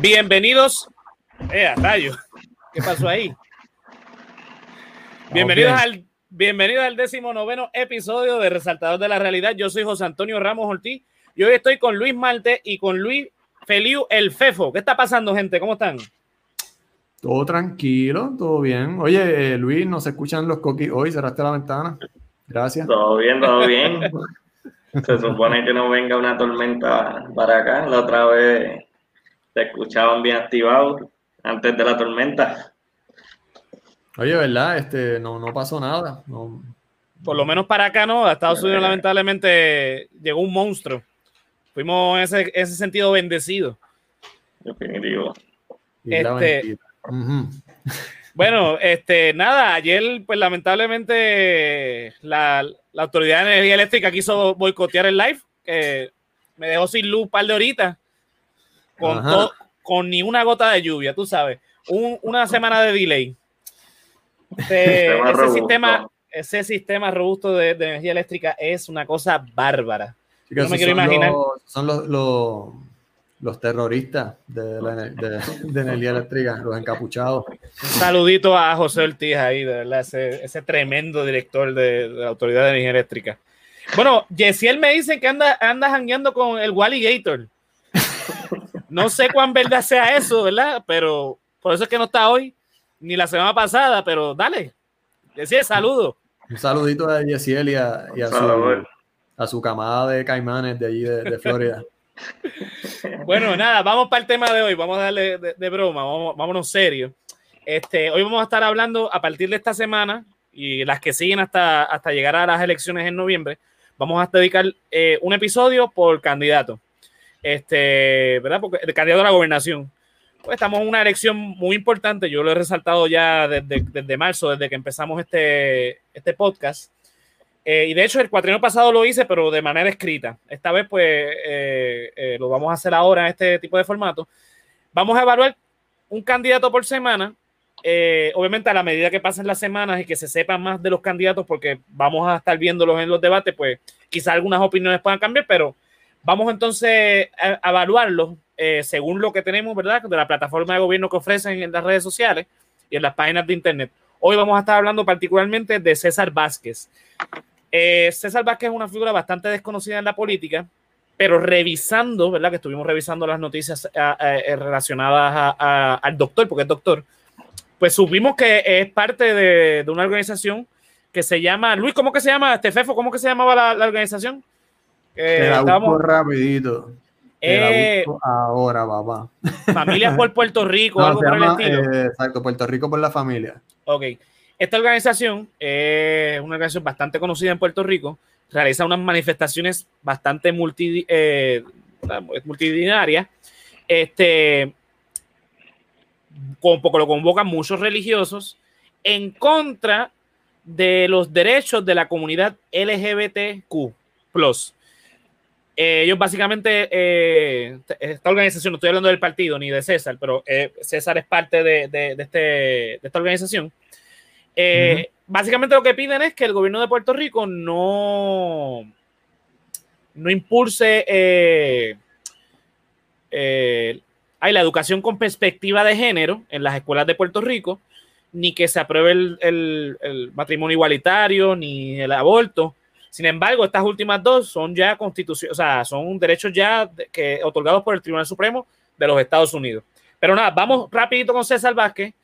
Bienvenidos. Eh, rayo. ¿Qué pasó ahí? Bienvenidos al, bienvenidos al décimo noveno episodio de Resaltador de la Realidad. Yo soy José Antonio Ramos Ortiz y hoy estoy con Luis Malte y con Luis Feliu el Fefo. ¿Qué está pasando, gente? ¿Cómo están? Todo tranquilo, todo bien. Oye, eh, Luis, ¿no se escuchan los coquis hoy? ¿Cerraste la ventana? Gracias. Todo bien, todo bien. se supone que no venga una tormenta para acá. La otra vez te escuchaban bien activados antes de la tormenta. Oye, ¿verdad? Este, no, no pasó nada. Por lo menos para acá no. A Estados Unidos lamentablemente llegó un monstruo. Fuimos en ese, ese sentido bendecidos. Definitivo. Este, bueno, este, nada, ayer, pues lamentablemente, la, la, Autoridad de Energía Eléctrica quiso boicotear el live, me dejó sin luz un par de horitas, con, con ni una gota de lluvia, tú sabes, una semana de delay. Este, ese, sistema, ese sistema robusto de, energía eléctrica es una cosa bárbara. no me quiero imaginar. son los, los terroristas de, la, de, energía eléctrica, los encapuchados. Un saludito a José Ortiz ahí, de verdad, ese, ese tremendo director de, la Autoridad de Energía Eléctrica. Bueno, Yesiel me dice que anda, anda jangueando con el Wally Gator. No sé cuán verdad sea eso, ¿verdad? Pero por eso es que no está hoy, ni la semana pasada, pero dale. Yesiel, saludo. Un saludito a Yesiel y a, su, a su camada de caimanes de allí de Florida. Bueno, nada, vamos para el tema de hoy. Vamos a darle de, broma, vamos, vámonos serio. Este, hoy vamos a estar hablando a partir de esta semana y las que siguen hasta, hasta llegar a las elecciones en noviembre. Vamos a dedicar eh, un episodio por candidato. Este, ¿verdad? Porque el candidato a la gobernación. Pues estamos en una elección muy importante. Yo lo he resaltado ya desde, desde marzo, desde que empezamos este, este podcast. Eh, y de hecho, el cuatrino pasado lo hice, pero de manera escrita. Esta vez, pues, eh, eh, lo vamos a hacer ahora en este tipo de formato. Vamos a evaluar un candidato por semana. obviamente, a la medida que pasen las semanas y que se sepan más de los candidatos, porque vamos a estar viéndolos en los debates, pues quizás algunas opiniones puedan cambiar, pero vamos entonces a, evaluarlos según lo que tenemos, ¿verdad? De la plataforma de gobierno que ofrecen en las redes sociales y en las páginas de internet. Hoy vamos a estar hablando particularmente de César Vázquez. Eh, César Vázquez es una figura bastante desconocida en la política, pero revisando, ¿verdad? Que estuvimos revisando las noticias eh, relacionadas al doctor, porque es doctor, pues supimos que es parte de, una organización que se llama, Luis, ¿cómo que se llama? Este Fefo, ¿cómo que se llamaba la, organización? Eh, estábamos, rapidito. Eh, ahora, papá. Familias por Puerto Rico, algo por el estilo. exacto, Puerto Rico por la familia. Ok. Esta organización es una organización bastante conocida en Puerto Rico, realiza unas manifestaciones bastante multi, eh, multitudinarias. Este, poco lo convocan muchos religiosos en contra de los derechos de la comunidad LGBTQ. Eh, ellos básicamente, eh, esta organización, no estoy hablando del partido ni de César, pero eh, César es parte de, de, este, de esta organización. Básicamente lo que piden es que el gobierno de Puerto Rico no, no impulse la educación con perspectiva de género en las escuelas de Puerto Rico, ni que se apruebe el, matrimonio igualitario, ni el aborto. Sin embargo, estas últimas dos son ya constitución, o sea, son derechos ya que, otorgados por el Tribunal Supremo de los Estados Unidos. Pero nada, vamos rapidito con César Vázquez.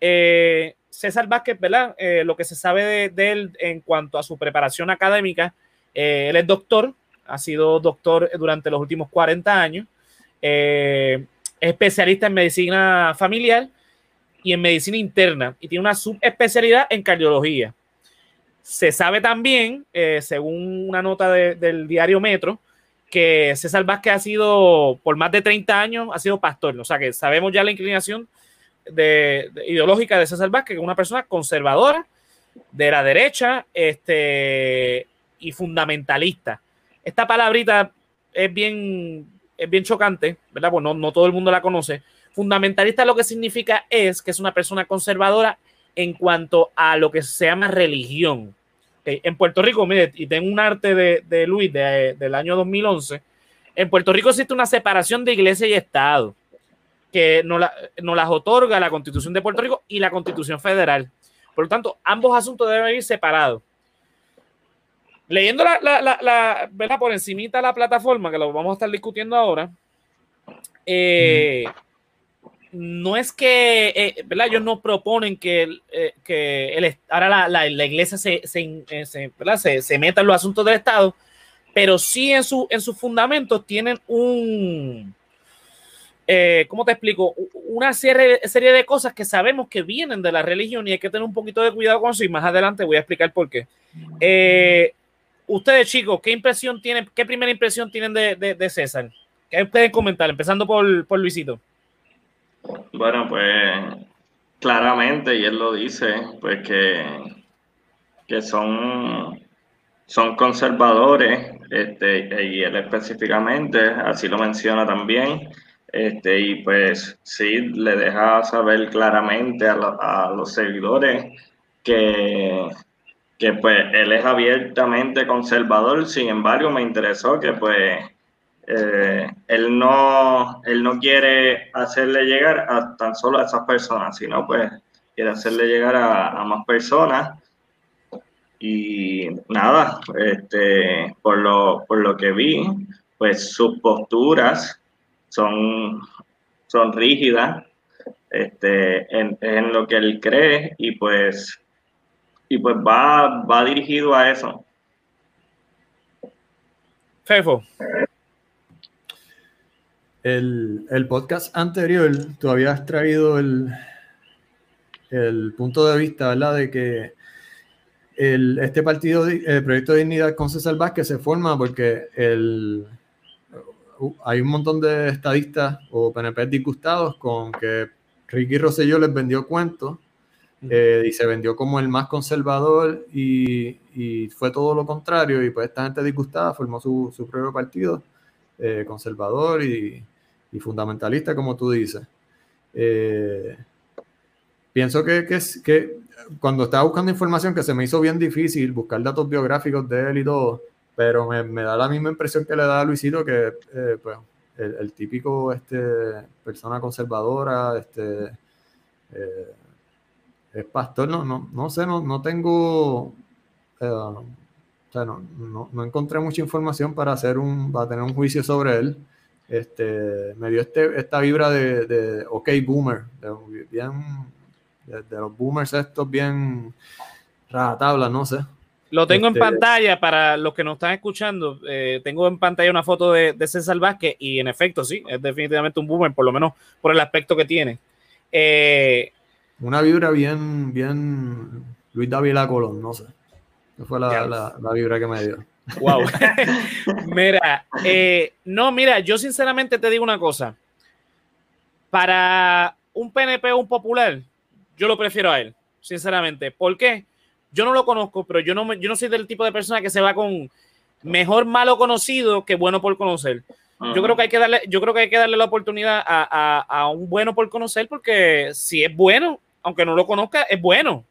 Eh, César Vázquez, ¿verdad? Eh, lo que se sabe de, él en cuanto a su preparación académica, eh, él es doctor, ha sido doctor durante los últimos 40 años, es especialista en medicina familiar y en medicina interna y tiene una subespecialidad en cardiología. Se sabe también, según una nota del diario Metro, que César Vázquez ha sido, por más de 30 años, ha sido pastor. O sea que sabemos ya la inclinación de, ideológica de César Vázquez, que es una persona conservadora, de la derecha este, y fundamentalista. Esta palabrita es bien, es bien chocante, ¿verdad? Pues no todo el mundo la conoce. Fundamentalista lo que significa es que es una persona conservadora en cuanto a lo que se llama religión. En Puerto Rico, mire, y tengo un arte de, Luis de, del año 2011, en Puerto Rico existe una separación de iglesia y Estado. que nos, las otorga la Constitución de Puerto Rico y la Constitución Federal. Por lo tanto, ambos asuntos deben ir separados. Leyendo la, la, ¿verdad? por encimita la plataforma, que lo vamos a estar discutiendo ahora, eh, no es que, eh, ¿verdad? Ellos no proponen que, eh, que el, ahora la, iglesia se, se, se, se, meta en los asuntos del Estado, pero sí en, su, en sus fundamentos tienen un, eh, ¿cómo te explico? Una serie, serie de cosas que sabemos que vienen de la religión y hay que tener un poquito de cuidado con eso y más adelante voy a explicar por qué. Eh, ustedes chicos, ¿qué impresión tienen, qué primera impresión tienen de, de, César? ¿Qué pueden comentar? Empezando por, por Luisito. Bueno, pues claramente, y él lo dice, pues que, que son, son conservadores, este, y él específicamente, así lo menciona también, este, y pues sí, le deja saber claramente a, los seguidores que, que pues él es abiertamente conservador, sin embargo me interesó que pues eh, él, no, él no quiere hacerle llegar a tan solo a esas personas, sino pues quiere hacerle llegar a, más personas. Y nada, este, por, lo, por lo que vi, pues sus posturas son, son rígidas este, en, en, lo que él cree y pues, y pues va, va dirigido a eso. Fefo. El, el, podcast anterior, tú habías traído el, el punto de vista, ¿verdad? De que el, este partido, el Proyecto de Dignidad con César Vázquez se forma porque el, hay un montón de estadistas o PNP disgustados con que Ricky Rosselló les vendió cuentos eh, y se vendió como el más conservador y, y, fue todo lo contrario y pues esta gente disgustada formó su, su propio partido eh, conservador y, y, fundamentalista como tú dices. Eh, pienso que, que, que cuando estaba buscando información que se me hizo bien difícil buscar datos biográficos de él y todo, pero me, da la misma impresión que le da a Luisito que eh, pues, el, típico este, persona conservadora, este, eh, es pastor, no, no, no sé, no, no tengo, eh, o sea, no, no, encontré mucha información para, hacer un, para tener un juicio sobre él. Este, me dio este, esta vibra de, de ok boomer, de, bien, de, los boomers estos bien rajatabla, no sé. Lo tengo en este, pantalla para los que nos están escuchando. Eh, tengo en pantalla una foto de, César Vázquez y en efecto, sí, es definitivamente un boomer, por lo menos por el aspecto que tiene. Eh, una vibra bien, bien Luis David Colón, no sé. Esa fue la, vibra que me dio. Wow. mira, eh, no, mira, yo sinceramente te digo una cosa. Para un PNP o un popular, yo lo prefiero a él, sinceramente. ¿Por qué? yo no lo conozco, pero yo no, yo no soy del tipo de persona que se va con mejor malo conocido que bueno por conocer. Yo creo que hay que darle, yo creo que hay que darle la oportunidad a, un bueno por conocer, porque si es bueno, aunque no lo conozca, es bueno.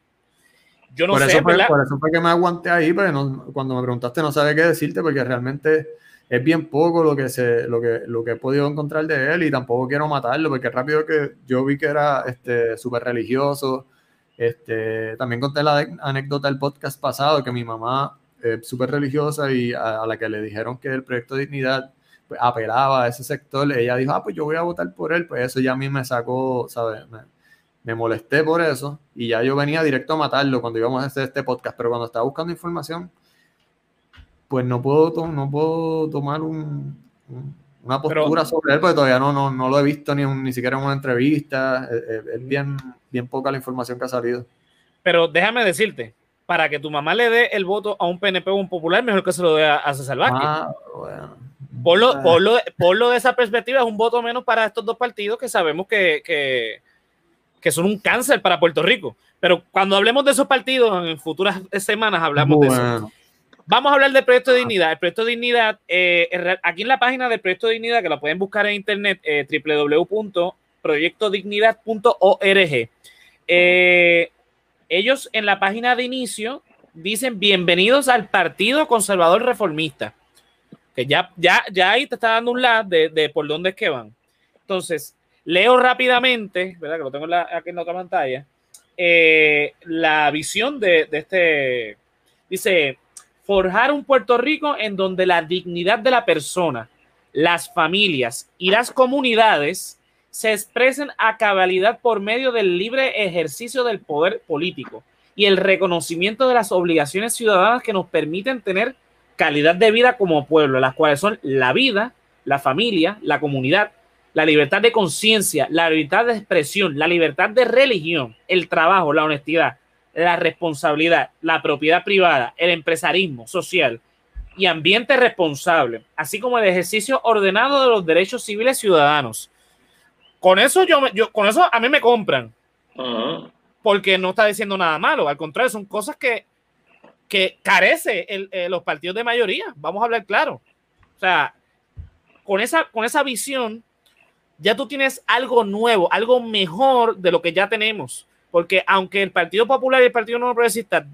Yo no sé, por eso fue que me aguanté ahí, pero cuando me preguntaste no sabía qué decirte, porque realmente es bien poco lo que, se, lo que, lo que he podido encontrar de él y tampoco quiero matarlo, porque rápido que yo vi que era este súper religioso, este, también conté la anécdota del podcast pasado que mi mamá, es súper religiosa y a, la que le dijeron que el proyecto de dignidad pues, apelaba a ese sector, ella dijo, ah, pues yo voy a votar por él, pues eso ya a mí me sacó, ¿sabes? Me, molesté por eso y ya yo venía directo a matarlo cuando íbamos a hacer este podcast, pero cuando estaba buscando información, pues no puedo, no puedo tomar un una postura sobre él, porque todavía no, no, no, lo he visto ni, ni siquiera en una entrevista. Es, bien, bien poca la información que ha salido. Pero déjame decirte, para que tu mamá le dé el voto a un PNP o un popular, mejor que se lo dé a, César Vázquez. Ah, bueno. Por lo, por, lo, por lo, de esa perspectiva, es un voto menos para estos dos partidos que sabemos que, que, que, son un cáncer para Puerto Rico. Pero cuando hablemos de esos partidos, en futuras semanas hablamos de eso. Vamos a hablar del proyecto de dignidad. El proyecto de dignidad, eh, aquí en la página del proyecto de dignidad, que la pueden buscar en internet, eh, www.proyectodignidad.org. Eh, ellos en la página de inicio dicen bienvenidos al Partido Conservador Reformista. Que ya, ya, ya ahí te está dando un lado de, de por dónde es que van. Entonces, Leo rápidamente, ¿verdad? Que lo tengo aquí en la otra pantalla. Eh, la visión de, de este. Dice: forjar un Puerto Rico en donde la dignidad de la persona, las familias y las comunidades se expresen a cabalidad por medio del libre ejercicio del poder político y el reconocimiento de las obligaciones ciudadanas que nos permiten tener calidad de vida como pueblo, las cuales son la vida, la familia, la comunidad, la libertad de conciencia, la libertad de expresión, la libertad de religión, el trabajo, la honestidad, la responsabilidad, la propiedad privada, el empresarismo social y ambiente responsable, así como el ejercicio ordenado de los derechos civiles ciudadanos. Con eso yo, yo con eso a mí me compran porque no está diciendo nada malo, al contrario, son cosas que, que carece el, eh, los partidos de mayoría, vamos a hablar claro. O sea, con esa, con esa visión, ya tú tienes algo nuevo, algo mejor de lo que ya tenemos, porque aunque el Partido Popular y el Partido No Progresista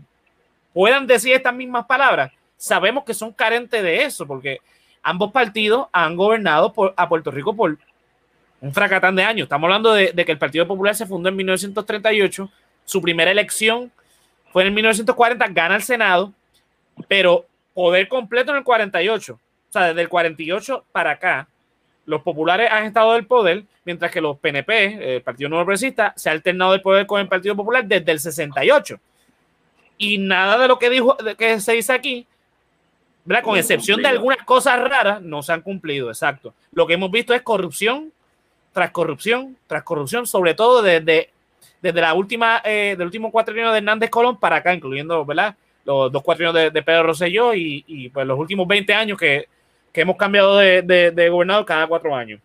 puedan decir estas mismas palabras, sabemos que son carentes de eso, porque ambos partidos han gobernado por, a Puerto Rico por un fracatán de años. Estamos hablando de, que el Partido Popular se fundó en 1938, su primera elección fue en 1940, gana el Senado, pero poder completo en el 48. O sea, desde el 48 para acá, los populares han estado del poder, mientras que los PNP, el Partido Nuevo Progresista, se ha alternado del poder con el Partido Popular desde el 68. Y nada de lo que dijo, que se dice aquí, ¿verdad? con excepción de algunas cosas raras, no se han cumplido, exacto. Lo que hemos visto es corrupción, tras corrupción, tras corrupción, sobre todo desde, desde la última, eh, del último cuatrienio de Hernández Colón para acá, incluyendo, ¿verdad? Los dos cuatrienios de, de Pedro Rosselló y, y, pues los últimos 20 años que, que hemos cambiado de, gobernador cada cuatro años.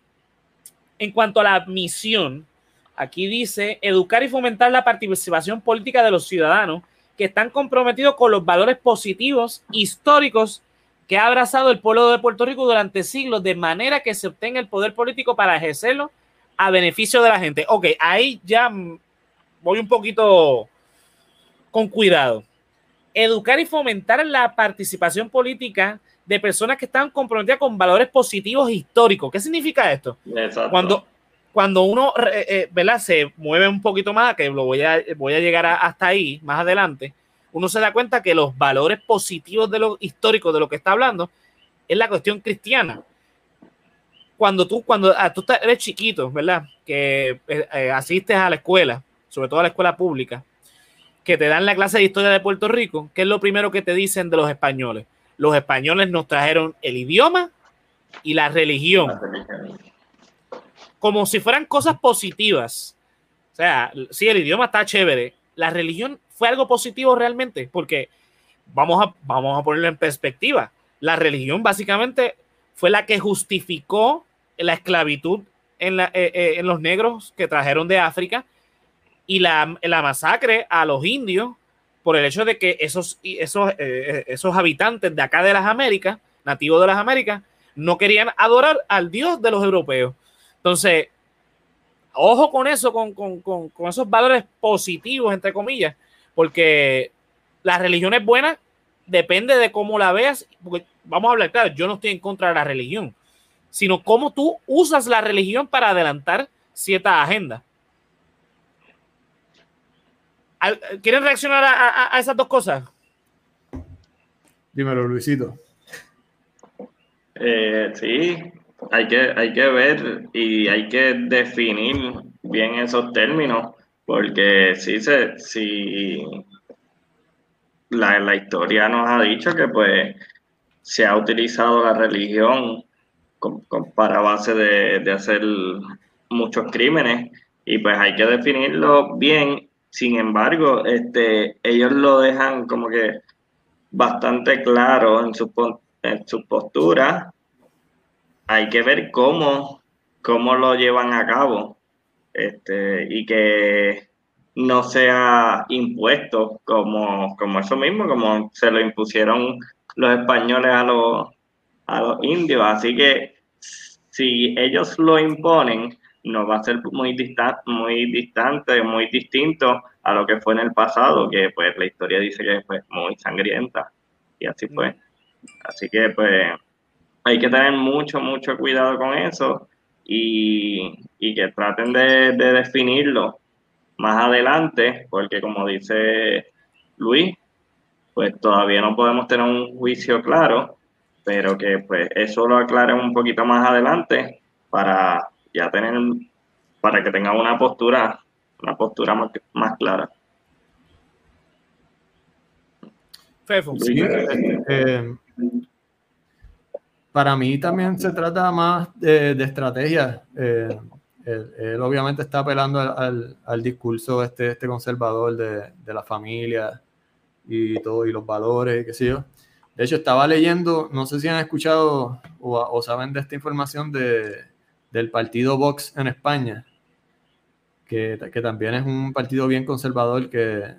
En cuanto a la misión, aquí dice educar y fomentar la participación política de los ciudadanos que están comprometidos con los valores positivos históricos que ha abrazado el pueblo de Puerto Rico durante siglos, de manera que se obtenga el poder político para ejercerlo a beneficio de la gente. Ok, ahí ya voy un poquito con cuidado. Educar y fomentar la participación política de personas que están comprometidas con valores positivos históricos. ¿Qué significa esto? Cuando, cuando uno eh, eh se mueve un poquito más, que lo voy a, voy a llegar hasta ahí más adelante, uno se da cuenta que los valores positivos de lo histórico de lo que está hablando es la cuestión cristiana cuando tú, cuando ah, tú eres chiquito, ¿verdad? Que eh, asistes a la escuela, sobre todo a la escuela pública, que te dan la clase de historia de Puerto Rico, ¿qué es lo primero que te dicen de los españoles? Los españoles nos trajeron el idioma y la religión. Como si fueran cosas positivas. O sea, sí, el idioma está chévere. La religión fue algo positivo realmente, porque vamos a, vamos a ponerlo en perspectiva. La religión básicamente fue la que justificó la esclavitud en, eh, eh, los negros que trajeron de África y la, la, masacre a los indios por el hecho de que esos, esos, eh, esos habitantes de acá de las Américas, nativos de las Américas, no querían adorar al Dios de los europeos. Entonces, ojo con eso, con, con, con, con esos valores positivos, entre comillas, porque la religión es buena, depende de cómo la veas, vamos a hablar claro, yo no estoy en contra de la religión, sino cómo tú usas la religión para adelantar cierta agenda. ¿Quieren reaccionar a, esas dos cosas? Dímelo, Luisito. Eh, sí, hay que, hay que ver y hay que definir bien esos términos, porque sí, se, sí la, la historia nos ha dicho que pues se ha utilizado la religión para base de, hacer muchos crímenes y pues hay que definirlo bien. Sin embargo, este, ellos lo dejan como que bastante claro en su, en su postura. Hay que ver cómo, cómo lo llevan a cabo este, y que no sea impuesto como, como eso mismo, como se lo impusieron los españoles a los, a los indios. Así que si ellos lo imponen, no va a ser muy, distante, muy distante, muy distinto a lo que fue en el pasado, que pues la historia dice que fue muy sangrienta. Y así fue. Así que pues hay que tener mucho, mucho cuidado con eso. y, que traten de, definirlo más adelante, porque como dice Luis, pues todavía no podemos tener un juicio claro, pero que pues eso lo aclaren un poquito más adelante para ya tener, para que tengan una postura, una postura más, más clara. Eh, para mí también se trata más de, estrategia. Eh, él, obviamente está apelando al, al, discurso este, este conservador de, de, la familia y todo, y los valores, qué sé yo. De hecho, estaba leyendo, no sé si han escuchado o, saben de esta información de, del partido Vox en España, que, que, también es un partido bien conservador que,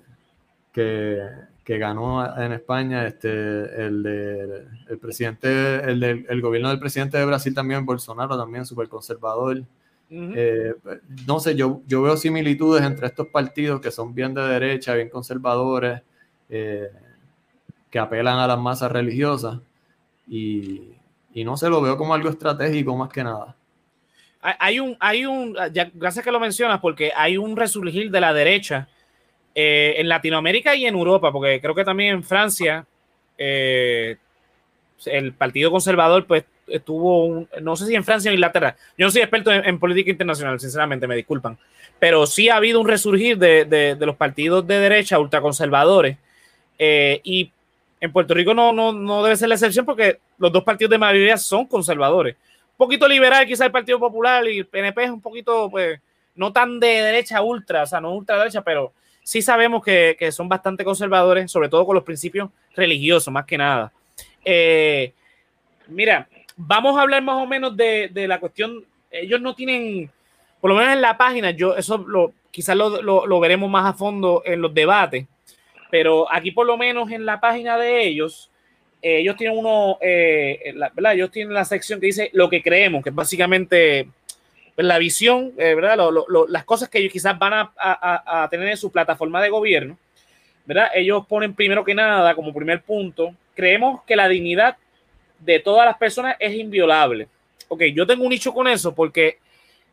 que que ganó en España, este, el, de, el presidente, el gobierno del presidente de Brasil también, Bolsonaro también, súper conservador. Eh, no sé, yo, yo veo similitudes entre estos partidos que son bien de derecha, bien conservadores, eh, que apelan a las masas religiosas y, y, no se lo veo como algo estratégico más que nada. Hay un, hay un, ya, gracias que lo mencionas, porque hay un resurgir de la derecha eh, en Latinoamérica y en Europa, porque creo que también en Francia eh, el Partido Conservador pues estuvo, un, no sé si en Francia o en Inglaterra, yo no soy experto en, política internacional, sinceramente, me disculpan, pero sí ha habido un resurgir de, de, los partidos de derecha ultraconservadores eh, y en Puerto Rico no, no, no debe ser la excepción porque los dos partidos de mayoría son conservadores. Poquito liberal, quizá el Partido Popular y el PNP es un poquito, pues, no tan de derecha ultra, o sea, no ultra derecha, pero sí sabemos que, son bastante conservadores, sobre todo con los principios religiosos, más que nada. Eh, mira, vamos a hablar más o menos de, la cuestión. Ellos no tienen, por lo menos en la página, yo eso lo, quizás lo, veremos más a fondo en los debates, pero aquí por lo menos en la página de ellos, eh, ellos tienen uno, eh, ¿verdad? Ellos tienen la sección que dice lo que creemos, que es básicamente pues, la visión, eh, ¿verdad? las cosas que ellos quizás van a, tener en su plataforma de gobierno, ¿verdad? Ellos ponen primero que nada, como primer punto, creemos que la dignidad de todas las personas es inviolable. Ok, yo tengo un nicho con eso porque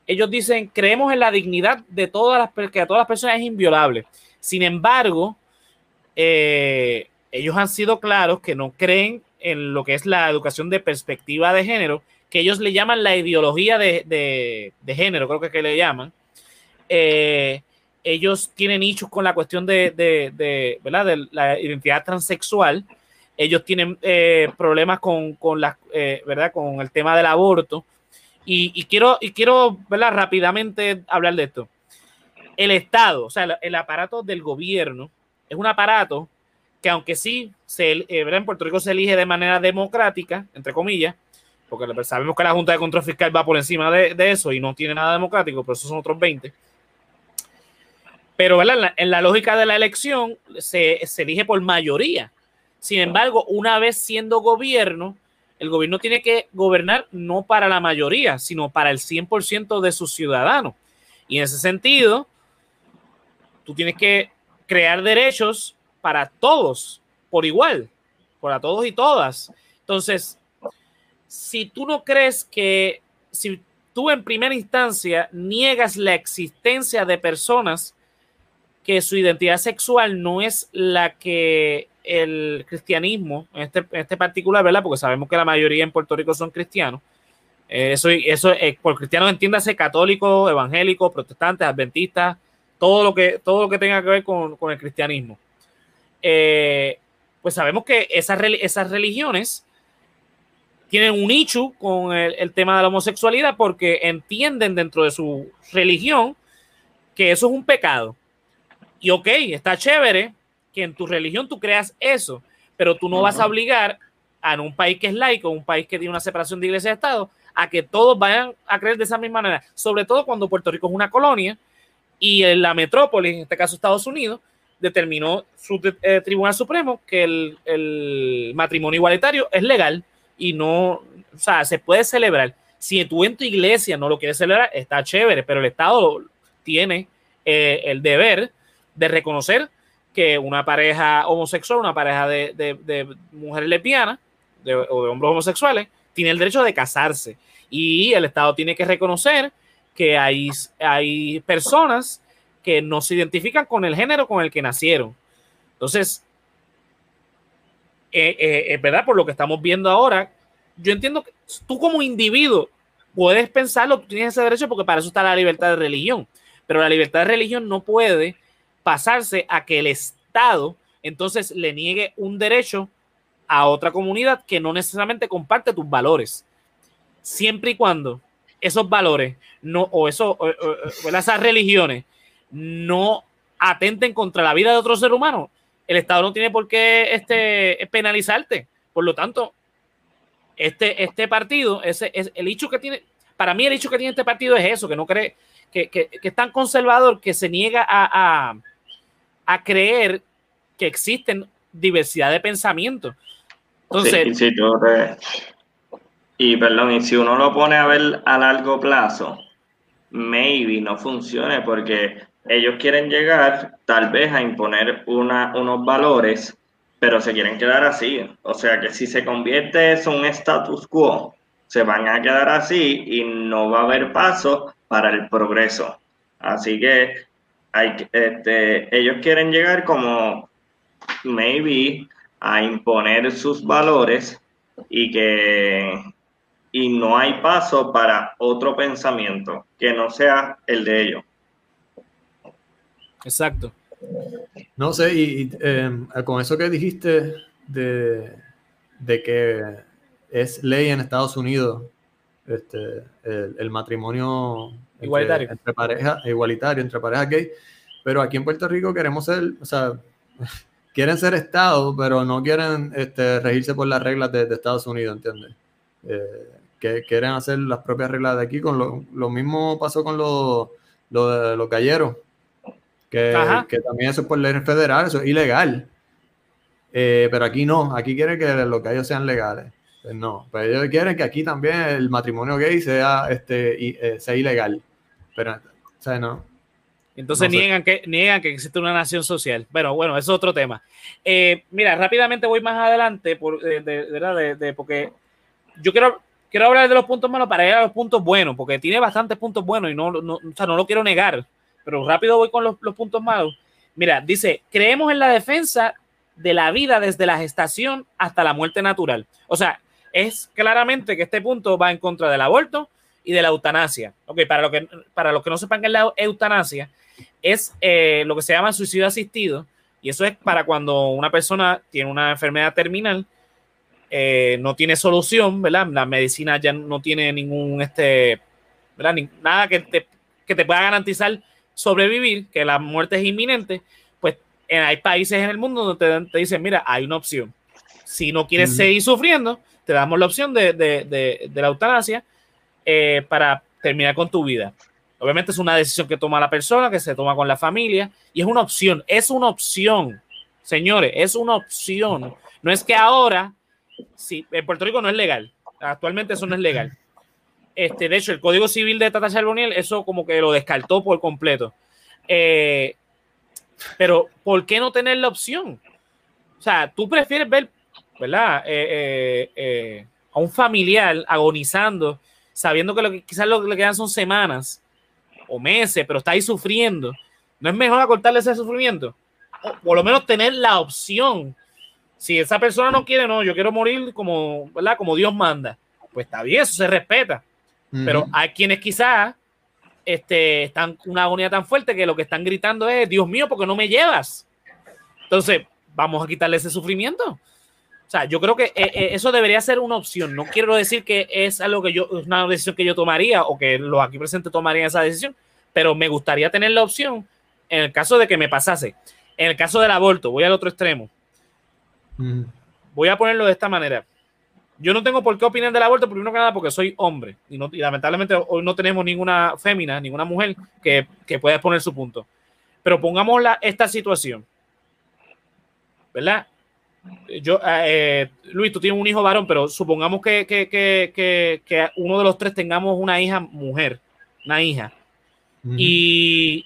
ellos dicen, creemos en la dignidad de todas las, que a todas las personas es inviolable. Sin embargo, eh, ellos han sido claros que no creen en lo que es la educación de perspectiva de género que ellos le llaman la ideología de, género, creo que, que le llaman. Eh, ellos tienen nichos con la cuestión de, ¿verdad? de la identidad transexual. Ellos tienen eh, problemas con, la, eh, ¿verdad? con el tema del aborto. Y, quiero, y quiero ¿verdad? rápidamente hablar de esto. El Estado, o sea, el, aparato del gobierno, es un aparato que aunque sí se, en Puerto Rico se elige de manera democrática, entre comillas, porque sabemos que la Junta de Control Fiscal va por encima de, eso y no tiene nada democrático, pero esos son otros 20. Pero En, la, lógica de la elección se, elige por mayoría. Sin embargo, una vez siendo gobierno, el gobierno tiene que gobernar no para la mayoría, sino para el 100% de sus ciudadanos. Y en ese sentido, tú tienes que crear derechos para todos, por igual, para todos y todas. Entonces, si tú no crees que, si tú en primera instancia niegas la existencia de personas que su identidad sexual no es la que el cristianismo, en este, este particular, ¿verdad? Porque sabemos que la mayoría en Puerto Rico son cristianos. Eh, eso, eso eh, por cristianos entiéndase católicos, evangélicos, protestantes, adventistas, todo lo que, todo lo que tenga que ver con, el cristianismo. Eh, pues sabemos que esas, esas religiones tienen un nicho con el, tema de la homosexualidad porque entienden dentro de su religión que eso es un pecado. Y ok, está chévere que en tu religión tú creas eso, pero tú no vas a obligar a un país que es laico, un país que tiene una separación de iglesia y Estado, a que todos vayan a creer de esa misma manera, sobre todo cuando Puerto Rico es una colonia y en la metrópoli, en este caso Estados Unidos, determinó su eh, Tribunal Supremo que el, el matrimonio igualitario es legal y no, o sea, se puede celebrar. Si tú en tu iglesia no lo quieres celebrar, está chévere, pero el Estado tiene eh, el deber de reconocer que una pareja homosexual, una pareja de, mujeres lesbianas o de hombres homosexuales, tiene el derecho de casarse. Y el Estado tiene que reconocer que hay, hay personas que no se identifican con el género con el que nacieron. Entonces, eh, eh, es verdad, por lo que estamos viendo ahora, yo entiendo que tú como individuo puedes pensarlo, tú tienes ese derecho porque para eso está la libertad de religión, pero la libertad de religión no puede pasarse a que el Estado entonces le niegue un derecho a otra comunidad que no necesariamente comparte tus valores. Siempre y cuando esos valores no, o, eso, esas religiones no atenten contra la vida de otro ser humano, el Estado no tiene por qué este, penalizarte. Por lo tanto, este, este partido, ese, es el hecho que tiene, para mí el hecho que tiene este partido es eso, que no cree, que, que, es tan conservador que se niega a, a, creer que existen diversidad de pensamiento. Entonces, y perdón, y si uno lo pone a ver a largo plazo, maybe no funcione porque ellos quieren llegar tal vez a imponer una, unos valores, pero se quieren quedar así. O sea que si se convierte eso en un status quo, se van a quedar así y no va a haber paso para el progreso. Así que este, ellos quieren llegar como maybe a imponer sus valores y que y no hay paso para otro pensamiento que no sea el de ellos. Exacto. No sé, y, em, con eso que dijiste de, que es ley en Estados Unidos este, el, matrimonio igualitario. Entre, parejas, igualitario entre parejas gay, pero aquí en Puerto Rico queremos ser, o sea, quieren ser Estado, pero no quieren este, regirse por las reglas de, Estados Unidos, ¿entiendes? Eh, que quieren hacer las propias reglas de aquí. Con lo, lo mismo pasó con los, lo los galleros que, también eso es por ley federal, eso es ilegal. Eh, pero aquí no, aquí quieren que los gallos sean legales. Pues no, pero pues ellos quieren que aquí también el matrimonio gay sea, este, eh, sea ilegal. Pero, o sea, no. Entonces niegan, que, niegan que existe una nación social. Pero bueno, eso es otro tema. Eh, mira, rápidamente voy más adelante, por, de, de, porque yo quiero, quiero hablar de los puntos malos para ir a los puntos buenos, porque tiene bastantes puntos buenos y no, no, o sea, no lo quiero negar pero rápido voy con los, puntos malos. Mira, dice, creemos en la defensa de la vida desde la gestación hasta la muerte natural. O sea, es claramente que este punto va en contra del aborto y de la eutanasia. Ok, para, lo que, para los que no sepan qué es la eutanasia, es eh, lo que se llama suicidio asistido. Y eso es para cuando una persona tiene una enfermedad terminal, eh, no tiene solución, ¿verdad? La medicina ya no tiene ningún, este, ¿verdad? nada que te, que te pueda garantizar sobrevivir, que la muerte es inminente, pues hay países en el mundo donde te, dicen, mira, hay una opción. Si no quieres seguir sufriendo, te damos la opción de, la eutanasia eh, para terminar con tu vida. Obviamente es una decisión que toma la persona, que se toma con la familia, y es una opción, es una opción, señores, es una opción. No es que ahora, si en Puerto Rico no es legal, actualmente eso no es legal, este, de hecho, el Código Civil de Tata Charboniel, eso como que lo descartó por completo. Eh, pero, ¿por qué no tener la opción? O sea, tú prefieres ver, ¿verdad? Eh, eh, a un familiar agonizando, sabiendo que, lo que quizás lo que le quedan son semanas o meses, pero está ahí sufriendo. ¿No es mejor acortarle ese sufrimiento? Por lo menos tener la opción. Si esa persona no quiere, no, yo quiero morir como, ¿verdad? Como Dios manda. Pues está bien, eso se respeta. Pero hay quienes quizás este, están una agonía tan fuerte que lo que están gritando es, Dios mío, ¿por qué no me llevas? Entonces, vamos a quitarle ese sufrimiento. O sea, yo creo que eh, eh, eso debería ser una opción. No quiero decir que es algo que yo, una decisión que yo tomaría o que los aquí presentes tomarían esa decisión, pero me gustaría tener la opción en el caso de que me pasase. En el caso del aborto, voy al otro extremo. Voy a ponerlo de esta manera yo no tengo por qué opinar del aborto, primero que nada, porque soy hombre. Y, no, lamentablemente hoy no tenemos ninguna fémina, ninguna mujer que, que pueda exponer su punto. Pero pongamos la, esta situación. ¿Verdad? Yo, eh, Luis, tú tienes un hijo varón, pero supongamos que, que, que, que, uno de los tres tengamos una hija mujer, una hija. Y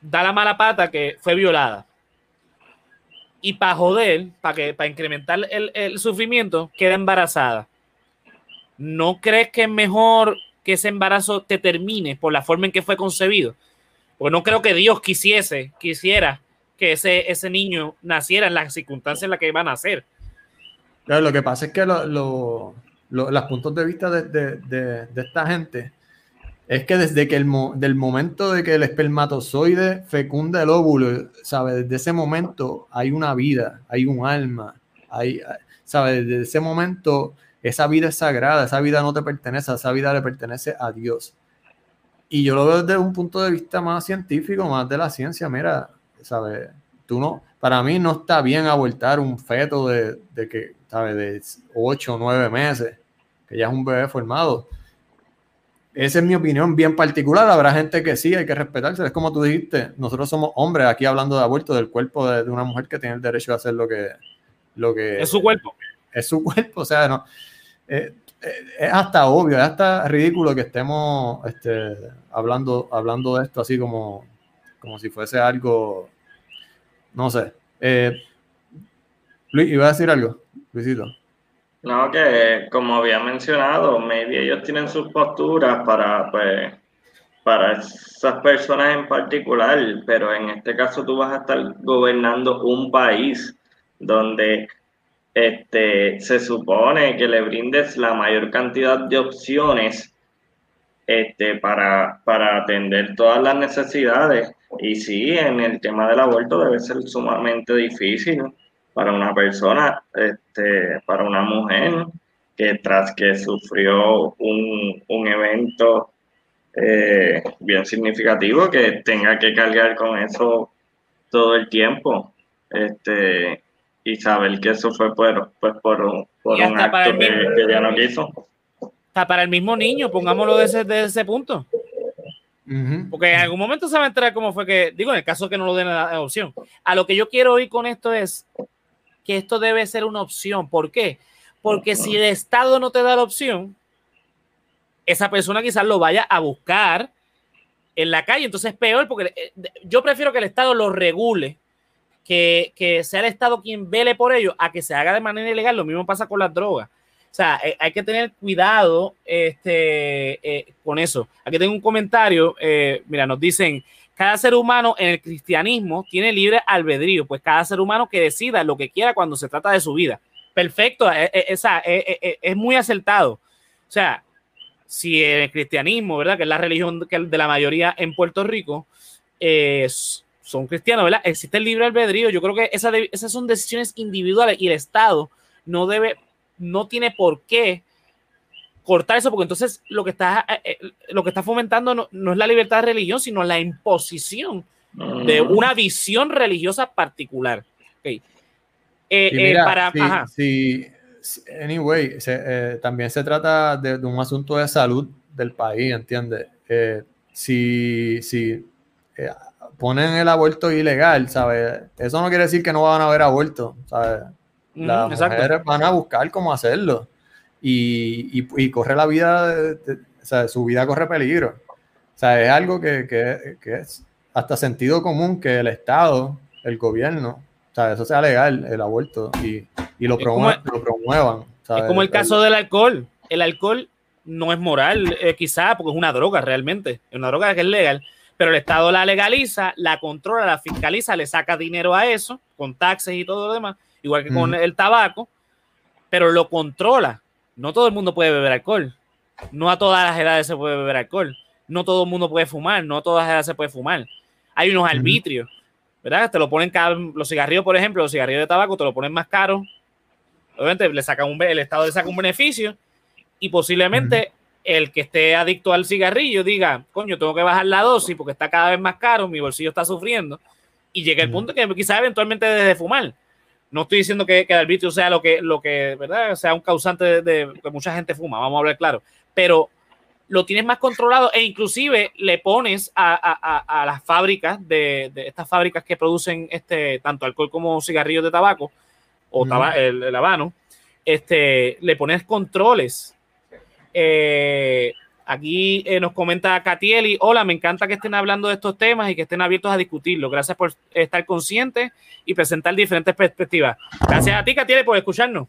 da la mala pata que fue violada y para joder, para que incrementar el, el, sufrimiento, queda embarazada. ¿no crees que es mejor que ese embarazo te termine por la forma en que fue concebido? Porque no creo que Dios quisiese, quisiera que ese, ese niño naciera en las circunstancias en las que iba a nacer. Claro, lo que pasa es que los puntos de vista de, esta gente es que desde que el del momento de que el espermatozoide fecunda el óvulo, ¿sabes? Desde ese momento hay una vida, hay un alma, hay, ¿sabes? Desde ese momento esa vida es sagrada, esa vida no te pertenece, esa vida le pertenece a Dios. Y yo lo veo desde un punto de vista más científico, más de la ciencia. Mira, ¿sabes? Tú no, para mí no está bien abortar un feto de, de que, ¿sabes? De 8 o 9 meses, que ya es un bebé formado. Esa es mi opinión bien particular. Habrá gente que sí, hay que respetarse. Es como tú dijiste, nosotros somos hombres aquí hablando de aborto, del cuerpo de, una mujer que tiene el derecho a hacer lo que, lo que... Es su cuerpo. Es su cuerpo, o sea, no. Eh, eh, es hasta obvio, es hasta ridículo que estemos este, hablando, hablando de esto así como, como si fuese algo no sé. Eh, Luis, ¿iba a decir algo? Luisito. No, que como había mencionado, maybe ellos tienen sus posturas para, pues, para esas personas en particular, pero en este caso tú vas a estar gobernando un país donde este, se supone que le brindes la mayor cantidad de opciones este, para, para atender todas las necesidades. Y sí, en el tema del aborto debe ser sumamente difícil para una persona, este, para una mujer que tras que sufrió un, evento eh, bien significativo, que tenga que cargar con eso todo el tiempo. Este, y saber que eso fue por, pues por, un, acto que, ya no quiso. para el mismo niño, pongámoslo desde, desde ese punto. Porque en algún momento se va a entrar cómo fue que, digo, en el caso que no lo den la opción. A lo que yo quiero oír con esto es que esto debe ser una opción. ¿Por qué? Porque si el Estado no te da la opción, esa persona quizás lo vaya a buscar en la calle. Entonces es peor porque eh, yo prefiero que el Estado lo regule, que, que sea el Estado quien vele por ello, a que se haga de manera ilegal. Lo mismo pasa con las drogas. O sea, eh, hay que tener cuidado este, eh, con eso. Aquí tengo un comentario. Eh, mira, nos dicen, cada ser humano en el cristianismo tiene libre albedrío, pues cada ser humano que decida lo que quiera cuando se trata de su vida. Perfecto, es, muy acertado. O sea, si el cristianismo, ¿verdad? Que es la religión de la mayoría en Puerto Rico, son cristianos, ¿verdad? Existe el libre albedrío. Yo creo que esas son decisiones individuales y el Estado no debe no tiene por qué cortar eso, porque entonces lo que está, eh, eh, lo que está fomentando no, es la libertad de religión, sino la imposición de una visión religiosa particular. Okay. Eh, para, anyway, también se trata de, un asunto de salud del país, ¿entiendes? si si ponen el aborto ilegal, ¿sabes? Eso no quiere decir que no van a haber aborto, ¿sabes? Las mujeres van a buscar cómo hacerlo. Y, y, corre la vida, o sea, su vida corre peligro. O sea, es algo que, que, que, es hasta sentido común que el Estado, el gobierno, o sea, eso sea legal, el aborto, y, y lo, promuevan. lo promuevan. Es como el caso del alcohol. El alcohol no es moral, eh, quizá, porque es una droga realmente. Es una droga que es legal, pero el Estado la legaliza, la controla, la fiscaliza, le saca dinero a eso, con taxes y todo lo demás, igual que con el tabaco, pero lo controla. No todo el mundo puede beber alcohol. No a todas las edades se puede beber alcohol. No todo el mundo puede fumar. No a todas las edades se puede fumar. Hay unos arbitrios, ¿verdad? Te lo ponen cada, los cigarrillos, por ejemplo, los cigarrillos de tabaco te lo ponen más caro. Obviamente le saca un, el Estado le saca un beneficio y posiblemente el que esté adicto al cigarrillo diga, coño, tengo que bajar la dosis porque está cada vez más caro, mi bolsillo está sufriendo. Y llega el punto que quizás eventualmente deje de fumar. No estoy diciendo que, el arbitrio sea lo que, lo que, ¿verdad? Sea un causante de, que mucha gente fuma, vamos a hablar claro. Pero lo tienes más controlado e inclusive le pones a, las fábricas de, estas fábricas que producen este tanto alcohol como cigarrillos de tabaco o el, habano, este, le pones controles. Eh, Aquí eh, nos comenta Catieli, hola, me encanta que estén hablando de estos temas y que estén abiertos a discutirlo. Gracias por estar conscientes y presentar diferentes perspectivas. Gracias a ti, Catieli, por escucharnos.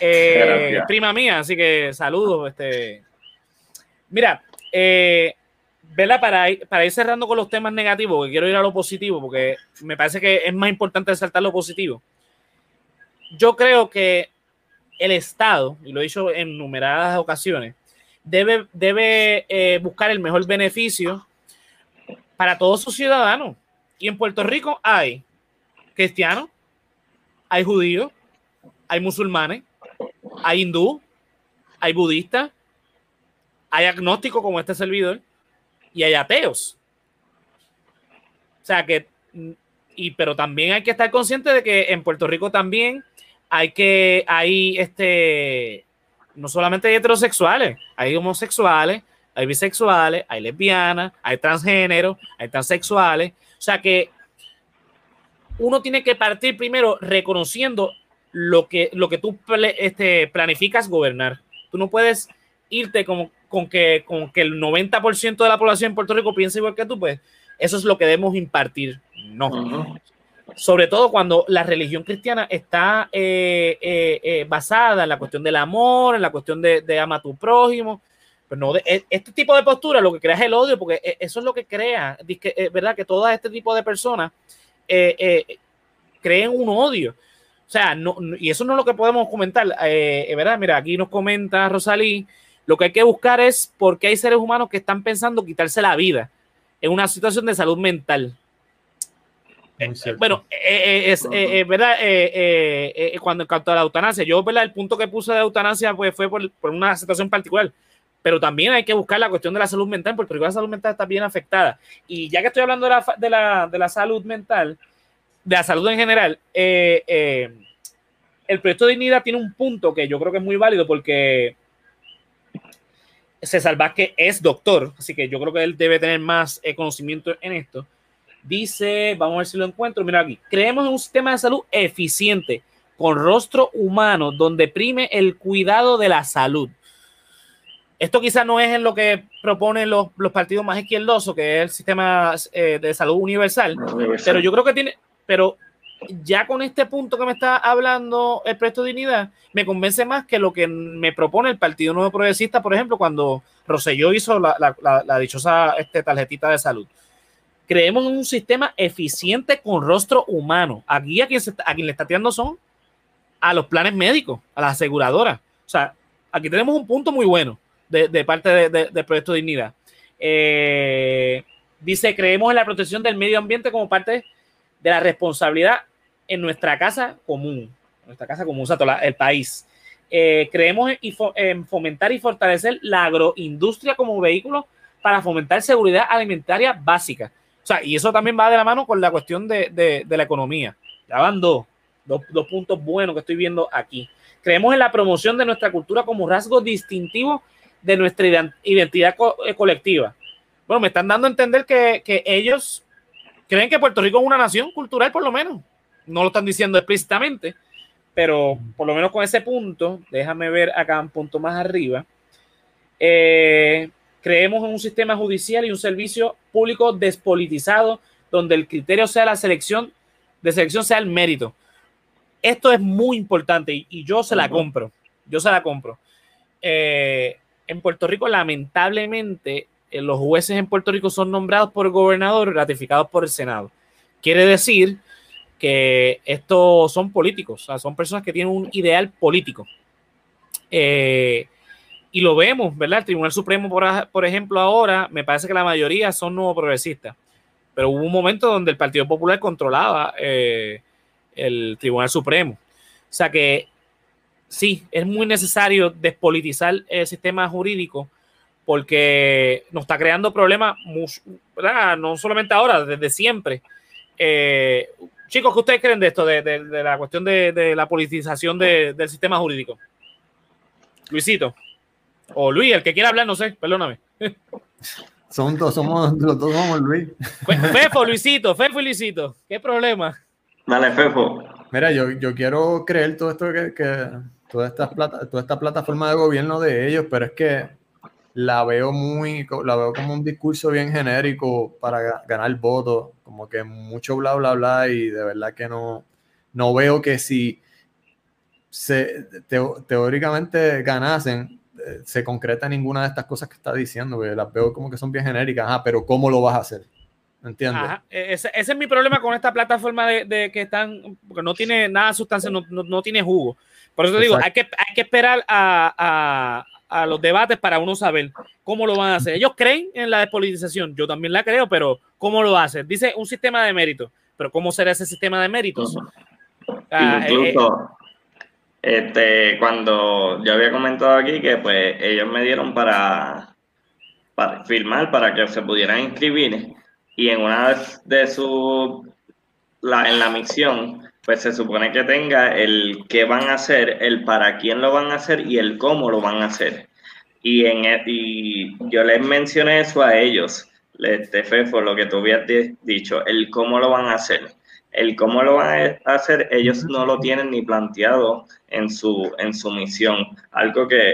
Eh, prima mía, así que saludos. Este. Mira, eh, Para ir, para ir cerrando con los temas negativos, que quiero ir a lo positivo, porque me parece que es más importante resaltar lo positivo. Yo creo que el Estado, y lo he dicho en numeradas ocasiones, debe, debe eh, buscar el mejor beneficio para todos sus ciudadanos. Y en Puerto Rico hay cristianos, hay judíos, hay musulmanes, hay hindú, hay budistas, hay agnósticos como este servidor y hay ateos. O sea que, y, pero también hay que estar consciente de que en Puerto Rico también hay que, hay este, no solamente hay heterosexuales, hay homosexuales, hay bisexuales, hay lesbianas, hay transgéneros, hay transexuales. O sea que uno tiene que partir primero reconociendo lo que, lo que tú este, planificas gobernar. Tú no puedes irte como, con, que, con que el 90% de la población en Puerto Rico piense igual que tú, pues eso es lo que debemos impartir. No. Sobre todo cuando la religión cristiana está eh, eh, eh, basada en la cuestión del amor, en la cuestión de, de ama a tu prójimo. Pero no, e, este tipo de postura lo que crea es el odio, porque eso es lo que crea, es verdad que todo este tipo de personas creen un odio. O sea, no, y eso no es lo que podemos comentar, ¿verdad? Mira, aquí nos comenta Rosalí, lo que hay que buscar es por qué hay seres humanos que están pensando quitarse la vida en una situación de salud mental. Eh, bueno, eh, eh, es verdad, cuando en cuanto a la eutanasia, yo, ¿verdad? El punto que puse de eutanasia pues, fue por, una situación particular, pero también hay que buscar la cuestión de la salud mental, porque la salud mental está bien afectada. Y ya que estoy hablando de la, de la, de la salud mental, de la salud en general, el proyecto de dignidad tiene un punto que yo creo que es muy válido porque César Vázquez es doctor, así que yo creo que él debe tener más conocimiento en esto Dice, vamos a ver si lo encuentro. Mira aquí, creemos en un sistema de salud eficiente, con rostro humano, donde prime el cuidado de la salud. Esto quizás no es en lo que proponen los, partidos más izquierdosos, que es el sistema eh, de salud universal, pero yo creo que tiene, pero ya con este punto que me está hablando el Presto de Dignidad, me convence más que lo que me propone el Partido Nuevo Progresista, por ejemplo, cuando Roselló hizo la, dichosa este, tarjetita de salud creemos en un sistema eficiente con rostro humano. Aquí a quien, a quien le está tirando son a los planes médicos, a las aseguradoras. O sea, aquí tenemos un punto muy bueno de, parte del proyecto de dignidad. Eh, dice, creemos en la protección del medio ambiente como parte de la responsabilidad en nuestra casa común, en nuestra casa común, o sea, el país. Eh, creemos en fomentar y fortalecer la agroindustria como vehículo para fomentar seguridad alimentaria básica. O sea, y eso también va de la mano con la cuestión de, la economía. Ya van dos, dos, puntos buenos que estoy viendo aquí. Creemos en la promoción de nuestra cultura como rasgo distintivo de nuestra identidad eh, colectiva. Bueno, me están dando a entender que, ellos creen que Puerto Rico es una nación cultural, por lo menos. No lo están diciendo explícitamente, pero por lo menos con ese punto, déjame ver acá un punto más arriba. Eh, Creemos en un sistema judicial y un servicio público despolitizado donde el criterio sea la selección, de selección sea el mérito. Esto es muy importante y, yo se la compro. Yo se la compro. Eh, en Puerto Rico, lamentablemente, eh, los jueces en Puerto Rico son nombrados por el gobernador y ratificados por el Senado. Quiere decir que estos son políticos, o sea, son personas que tienen un ideal político. Eh, y lo vemos, ¿verdad? El Tribunal Supremo, por, ejemplo, ahora, me parece que la mayoría son nuevo progresistas, pero hubo un momento donde el Partido Popular controlaba eh, el Tribunal Supremo. O sea que sí, es muy necesario despolitizar el sistema jurídico porque nos está creando problemas, ¿verdad? no solamente ahora, desde siempre. Eh, chicos, ¿qué ustedes creen de esto, de, la cuestión de, la politización del sistema jurídico? Luisito. O Luis, el que quiera hablar, no sé, perdóname. Son dos, somos, los dos somos Luis. Fefo, Luisito, Fefo y Luisito. ¿Qué problema? Dale, Fefo. Mira, yo, yo quiero creer todo esto que, que toda, esta plata, toda esta plataforma de gobierno de ellos, pero es que la veo muy, la veo como un discurso bien genérico para ganar votos, como que mucho bla, bla, bla, y de verdad que no, no veo que si se, teóricamente ganasen, eh, se concreta ninguna de estas cosas que está diciendo, que las veo como que son bien genéricas, Ajá, pero ¿cómo lo vas a hacer? ¿Entiendes? E-, ese, ese, es mi problema con esta plataforma de, de, que están, porque no tiene nada de sustancia, no, no, no tiene jugo. Por eso te digo, hay que, hay que esperar a, a, a, los debates para uno saber cómo lo van a hacer. Ellos creen en la despolitización, yo también la creo, pero ¿cómo lo hacen? Dice un sistema de méritos, pero ¿cómo será ese sistema de méritos? Ah, Incluso, eh, este, cuando yo había comentado aquí que pues ellos me dieron para, para firmar para que se pudieran inscribir y en una de sus, la, en la misión, pues se supone que tenga el qué van a hacer, el para quién lo van a hacer y el cómo lo van a hacer. Y, en, e, y yo les mencioné eso a ellos, este Fefo, lo que tú habías dicho, el cómo lo van a hacer. El cómo lo van a hacer, ellos no lo tienen ni planteado en su, en su misión, algo que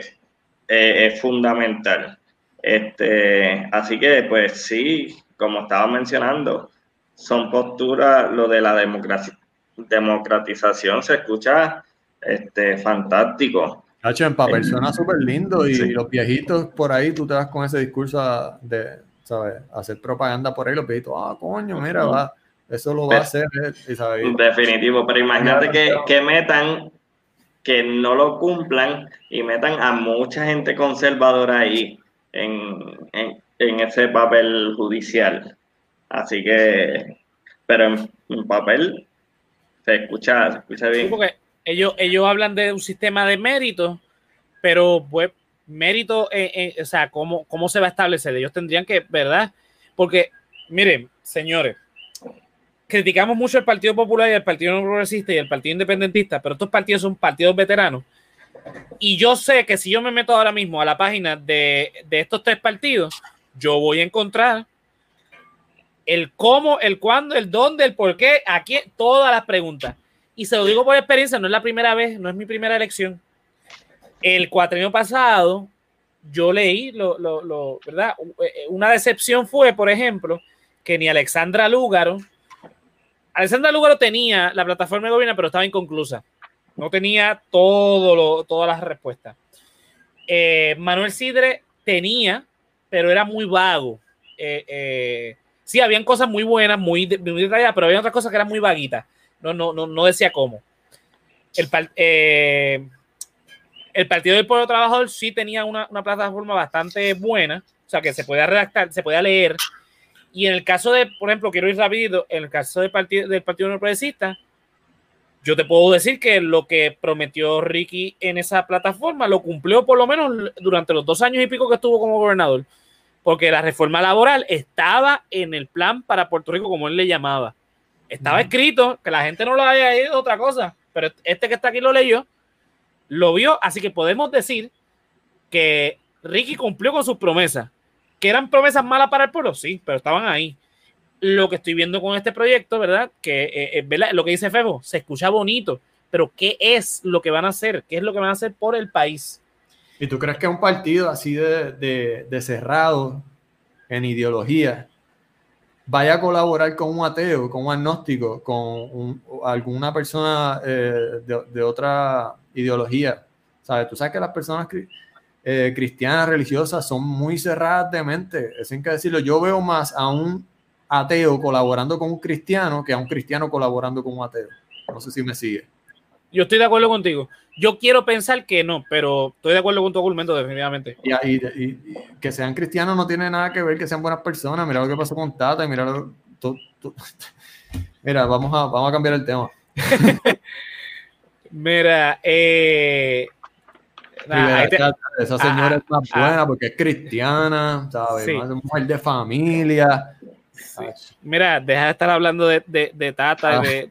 eh, es fundamental. Este, así que, pues sí, como estaba mencionando, son posturas, lo de la democracia, democratización se escucha este, fantástico. Hacho, en papel suena súper lindo y los viejitos por ahí, tú te vas con ese discurso de, ¿sabes? Hacer propaganda por ahí, los viejitos, ah, coño, mira, va, eso lo va a hacer. Definitivo, pero imagínate que, que metan, que no lo cumplan y metan a mucha gente conservadora ahí en, en, ese papel judicial. Así que, pero en, papel se escucha, se escucha bien. porque ellos, ellos hablan de un sistema de mérito, pero pues mérito, o sea, ¿cómo, ¿cómo se va a establecer? Ellos tendrían que, ¿verdad? Porque, miren, señores, criticamos mucho el Partido Popular y el Partido Progresista y el Partido Independentista, pero estos partidos son partidos veteranos. Y yo sé que si yo me meto ahora mismo a la página de, de estos tres partidos, yo voy a encontrar el cómo, el cuándo, el dónde, el por qué, aquí, todas las preguntas. Y se lo digo por experiencia, no es la primera vez, no es mi primera elección. El cuatrienio pasado, yo leí, lo, lo, ¿verdad? Una decepción fue, por ejemplo, que ni Alexandra Lúgaro, Alexandra Lugaro tenía la plataforma de gobierno, pero estaba inconclusa. No tenía todo lo, todas las respuestas. Eh, Manuel Sidre tenía, pero era muy vago. Eh, eh, sí, habían cosas muy buenas, muy, muy, detalladas, pero había otras cosas que eran muy vaguitas. No, no, no, no decía cómo. El, el Partido del Pueblo Trabajador sí tenía una, una, plataforma bastante buena, o sea, que se podía redactar, se podía leer, y en el caso de, por ejemplo, quiero ir rápido, en el caso del Partido, del partido No Progresista, yo te puedo decir que lo que prometió Ricky en esa plataforma lo cumplió por lo menos durante los dos años y pico que estuvo como gobernador, porque la reforma laboral estaba en el plan para Puerto Rico, como él le llamaba. Estaba escrito, que la gente no lo haya ido otra cosa, pero este que está aquí lo leyó, lo vio, así que podemos decir que Ricky cumplió con sus promesas. ¿Que eran promesas malas para el pueblo? Sí, pero estaban ahí. Lo que estoy viendo con este proyecto, ¿verdad? Que eh, eh ¿verdad? lo que dice Febo, se escucha bonito, pero ¿qué es lo que van a hacer? ¿Qué es lo que van a hacer por el país? ¿Y tú crees que un partido así de, de, cerrado en ideología vaya a colaborar con un ateo, con un agnóstico, con alguna persona eh, de, de, otra ideología? ¿Sabes? Tú sabes que las personas eh, cristianas, religiosas, son muy cerradas de mente. Es que decirlo. Yo veo más a un ateo colaborando con un cristiano que a un cristiano colaborando con un ateo. No sé si me sigue. Yo estoy de acuerdo contigo. Yo quiero pensar que no, pero estoy de acuerdo con tu argumento, definitivamente. Y, que sean cristianos no tiene nada que ver que sean buenas personas. Mira lo que pasó con Tata y mira lo, Mira, vamos a, vamos a cambiar el tema. mira, eh, esa señora es más buena porque es cristiana, ¿sabes? Sí. mujer de familia. Mira, deja de estar hablando de, de, Tata, ah. de,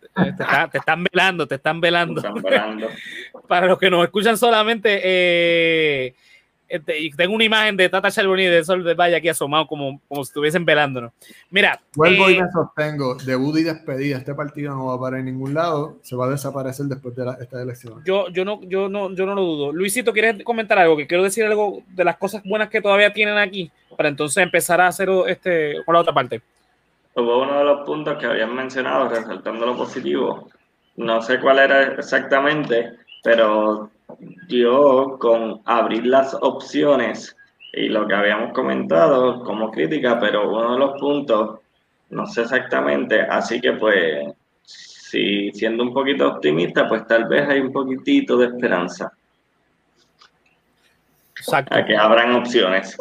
te, están velando, te están velando. Para los que nos escuchan solamente, eh, este, tengo una imagen de Tata Charbonnier de Sol de Valle aquí asomado como, como si estuviesen velándonos. Mira. Vuelvo y eh, me sostengo. Debut y despedida. Este partido no va a parar en ningún lado. Se va a desaparecer después de esta elección. Yo, yo, no, yo, no, yo no lo dudo. Luisito, ¿quieres comentar algo? Que quiero decir algo de las cosas buenas que todavía tienen aquí para entonces empezar a hacer este, con la otra parte. Hubo uno de los puntos que habían mencionado, resaltando lo positivo. No sé cuál era exactamente, pero yo con abrir las opciones y lo que habíamos comentado como crítica, pero uno de los puntos, no sé exactamente, así que pues, si siendo un poquito optimista, pues tal vez hay un poquitito de esperanza. Exacto. A que abran opciones.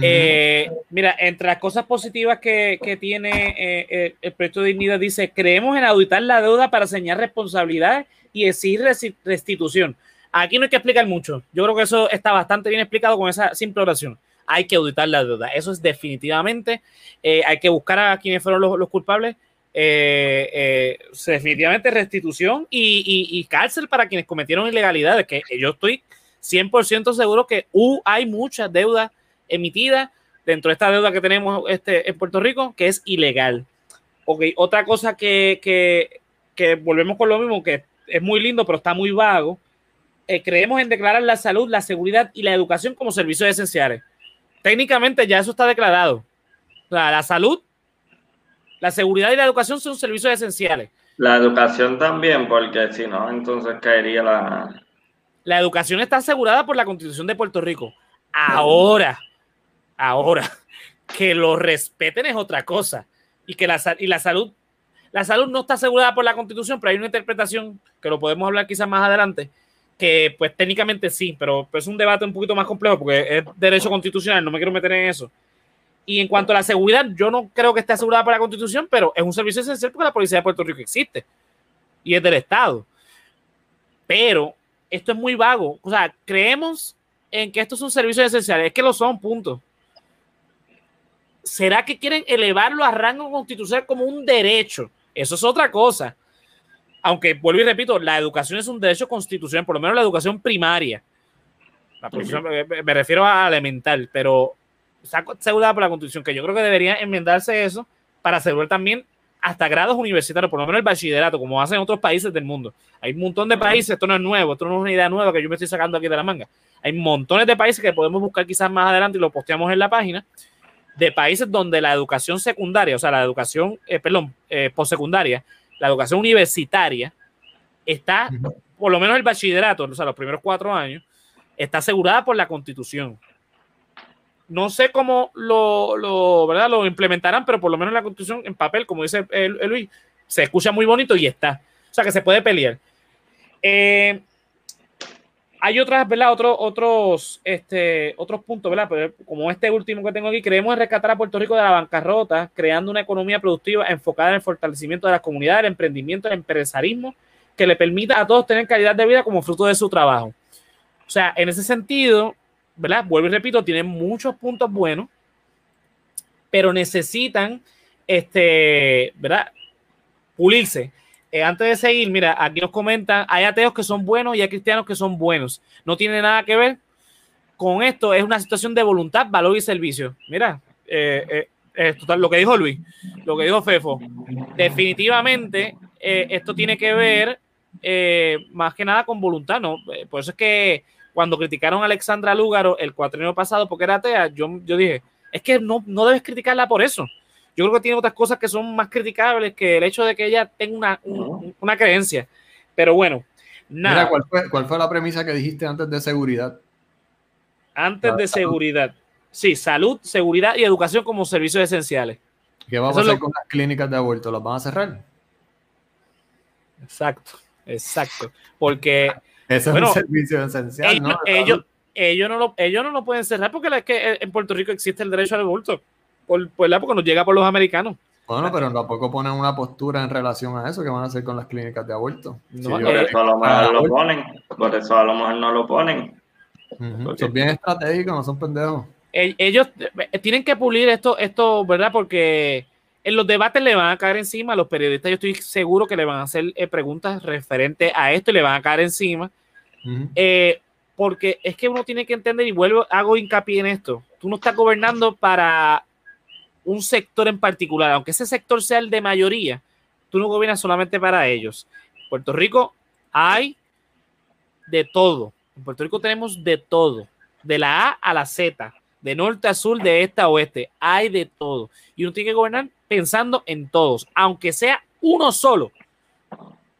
Eh, mira, entre las cosas positivas que, tiene eh, eh, el proyecto de dignidad, dice, creemos en auditar la deuda para señalar responsabilidad y exigir restitución. Aquí no hay que explicar mucho. Yo creo que eso está bastante bien explicado con esa simple oración. Hay que auditar la deuda. Eso es definitivamente. hay que buscar a quienes fueron los, culpables. definitivamente restitución y, cárcel para quienes cometieron ilegalidades. Que yo estoy 100% seguro que hay muchas deudas emitidas dentro de esta deuda que tenemos este, en Puerto Rico que es ilegal. Otra cosa que, que volvemos con lo mismo, que es muy lindo, pero está muy vago. Eh, creemos en declarar la salud, la seguridad y la educación como servicios esenciales. Técnicamente ya eso está declarado. O sea, la salud, la seguridad y la educación son servicios esenciales. La educación también, porque si no, entonces caería la... La educación está asegurada por la Constitución de Puerto Rico. Ahora, ahora, que lo respeten es otra cosa. Y que la, y la salud la salud no está asegurada por la Constitución, pero hay una interpretación que lo podemos hablar quizás más adelante, que pues técnicamente sí, pero pues, es un debate un poquito más complejo porque es derecho constitucional, no me quiero meter en eso. Y en cuanto a la seguridad, yo no creo que esté asegurada por la Constitución, pero es un servicio esencial porque la Policía de Puerto Rico existe y es del Estado. Pero esto es muy vago. O sea, creemos en que estos son servicios esenciales, es que lo son, punto. ¿Será que quieren elevarlo a rango constitucional como un derecho? Eso es otra cosa. Aunque vuelvo y repito, la educación es un derecho constitucional, por lo menos la educación primaria. me, refiero a elemental, pero está asegurada por la constitución, que yo creo que debería enmendarse eso para asegurar también hasta grados universitarios, por lo menos el bachillerato, como hacen otros países del mundo. Hay un montón de países, esto no es nuevo, esto no es una idea nueva que yo me estoy sacando aquí de la manga. Hay montones de países que podemos buscar quizás más adelante y lo posteamos en la página, de países donde la educación secundaria, o sea, la educación, eh, perdón, eh, postsecundaria, la educación universitaria, está, por lo menos el bachillerato, o sea, los primeros cuatro años, está asegurada por la constitución. No sé cómo lo, lo, ¿verdad? lo implementarán, pero por lo menos la constitución en papel, como dice el, Luis, se escucha muy bonito y está. O sea, que se puede pelear. Eh, hay otras, ¿verdad? Otros, otros, este, otros puntos, ¿verdad? Pero como este último que tengo aquí, creemos en rescatar a Puerto Rico de la bancarrota, creando una economía productiva enfocada en el fortalecimiento de las comunidades, el emprendimiento, el empresarismo, que le permita a todos tener calidad de vida como fruto de su trabajo. O sea, en ese sentido, ¿verdad? Vuelvo y repito, tienen muchos puntos buenos, pero necesitan, este, ¿verdad? Pulirse. Eh, antes de seguir, mira, aquí nos comentan, hay ateos que son buenos y hay cristianos que son buenos. No tiene nada que ver con esto, es una situación de voluntad, valor y servicio. Mira, eh, eh, total, lo que dijo Luis, lo que dijo Fefo, definitivamente esto tiene que ver más que nada con voluntad, ¿no? Por eso es que cuando criticaron a Alexandra Lúgaro el cuatrienio pasado porque era atea, yo, yo dije, es que no, no debes criticarla por eso yo creo que tiene otras cosas que son más criticables que el hecho de que ella tenga una, creencia. Pero bueno, nada. ¿cuál, fue, la premisa que dijiste antes de seguridad? Antes de seguridad. Sí, salud, seguridad y educación como servicios esenciales. ¿Qué vamos a hacer con las clínicas de aborto? ¿Las van a cerrar? Exacto, exacto. Porque. Eso es un servicio esencial, ¿no? Ellos, ellos, no lo, ellos no lo pueden cerrar porque es que en Puerto Rico existe el derecho al aborto por, por la, porque nos llega por los americanos. Bueno, pero tampoco ponen una postura en relación a eso que van a hacer con las clínicas de aborto. No, por eso a lo mejor lo ponen, por eso a lo mejor no lo ponen. Son bien estratégicos, no son pendejos. Ellos eh, tienen que pulir esto, esto, ¿verdad? Porque en los debates le van a caer encima, a los periodistas yo estoy seguro que le van a hacer eh, preguntas referentes a esto y le van a caer encima. Eh, porque es que uno tiene que entender, y vuelvo, hago hincapié en esto, tú no estás gobernando para un sector en particular, aunque ese sector sea el de mayoría, tú no gobiernas solamente para ellos. En Puerto Rico hay de todo. En Puerto Rico tenemos de todo, de la A a la Z, de norte a sur, de este a oeste, hay de todo. Y uno tiene que gobernar pensando en todos, aunque sea uno solo.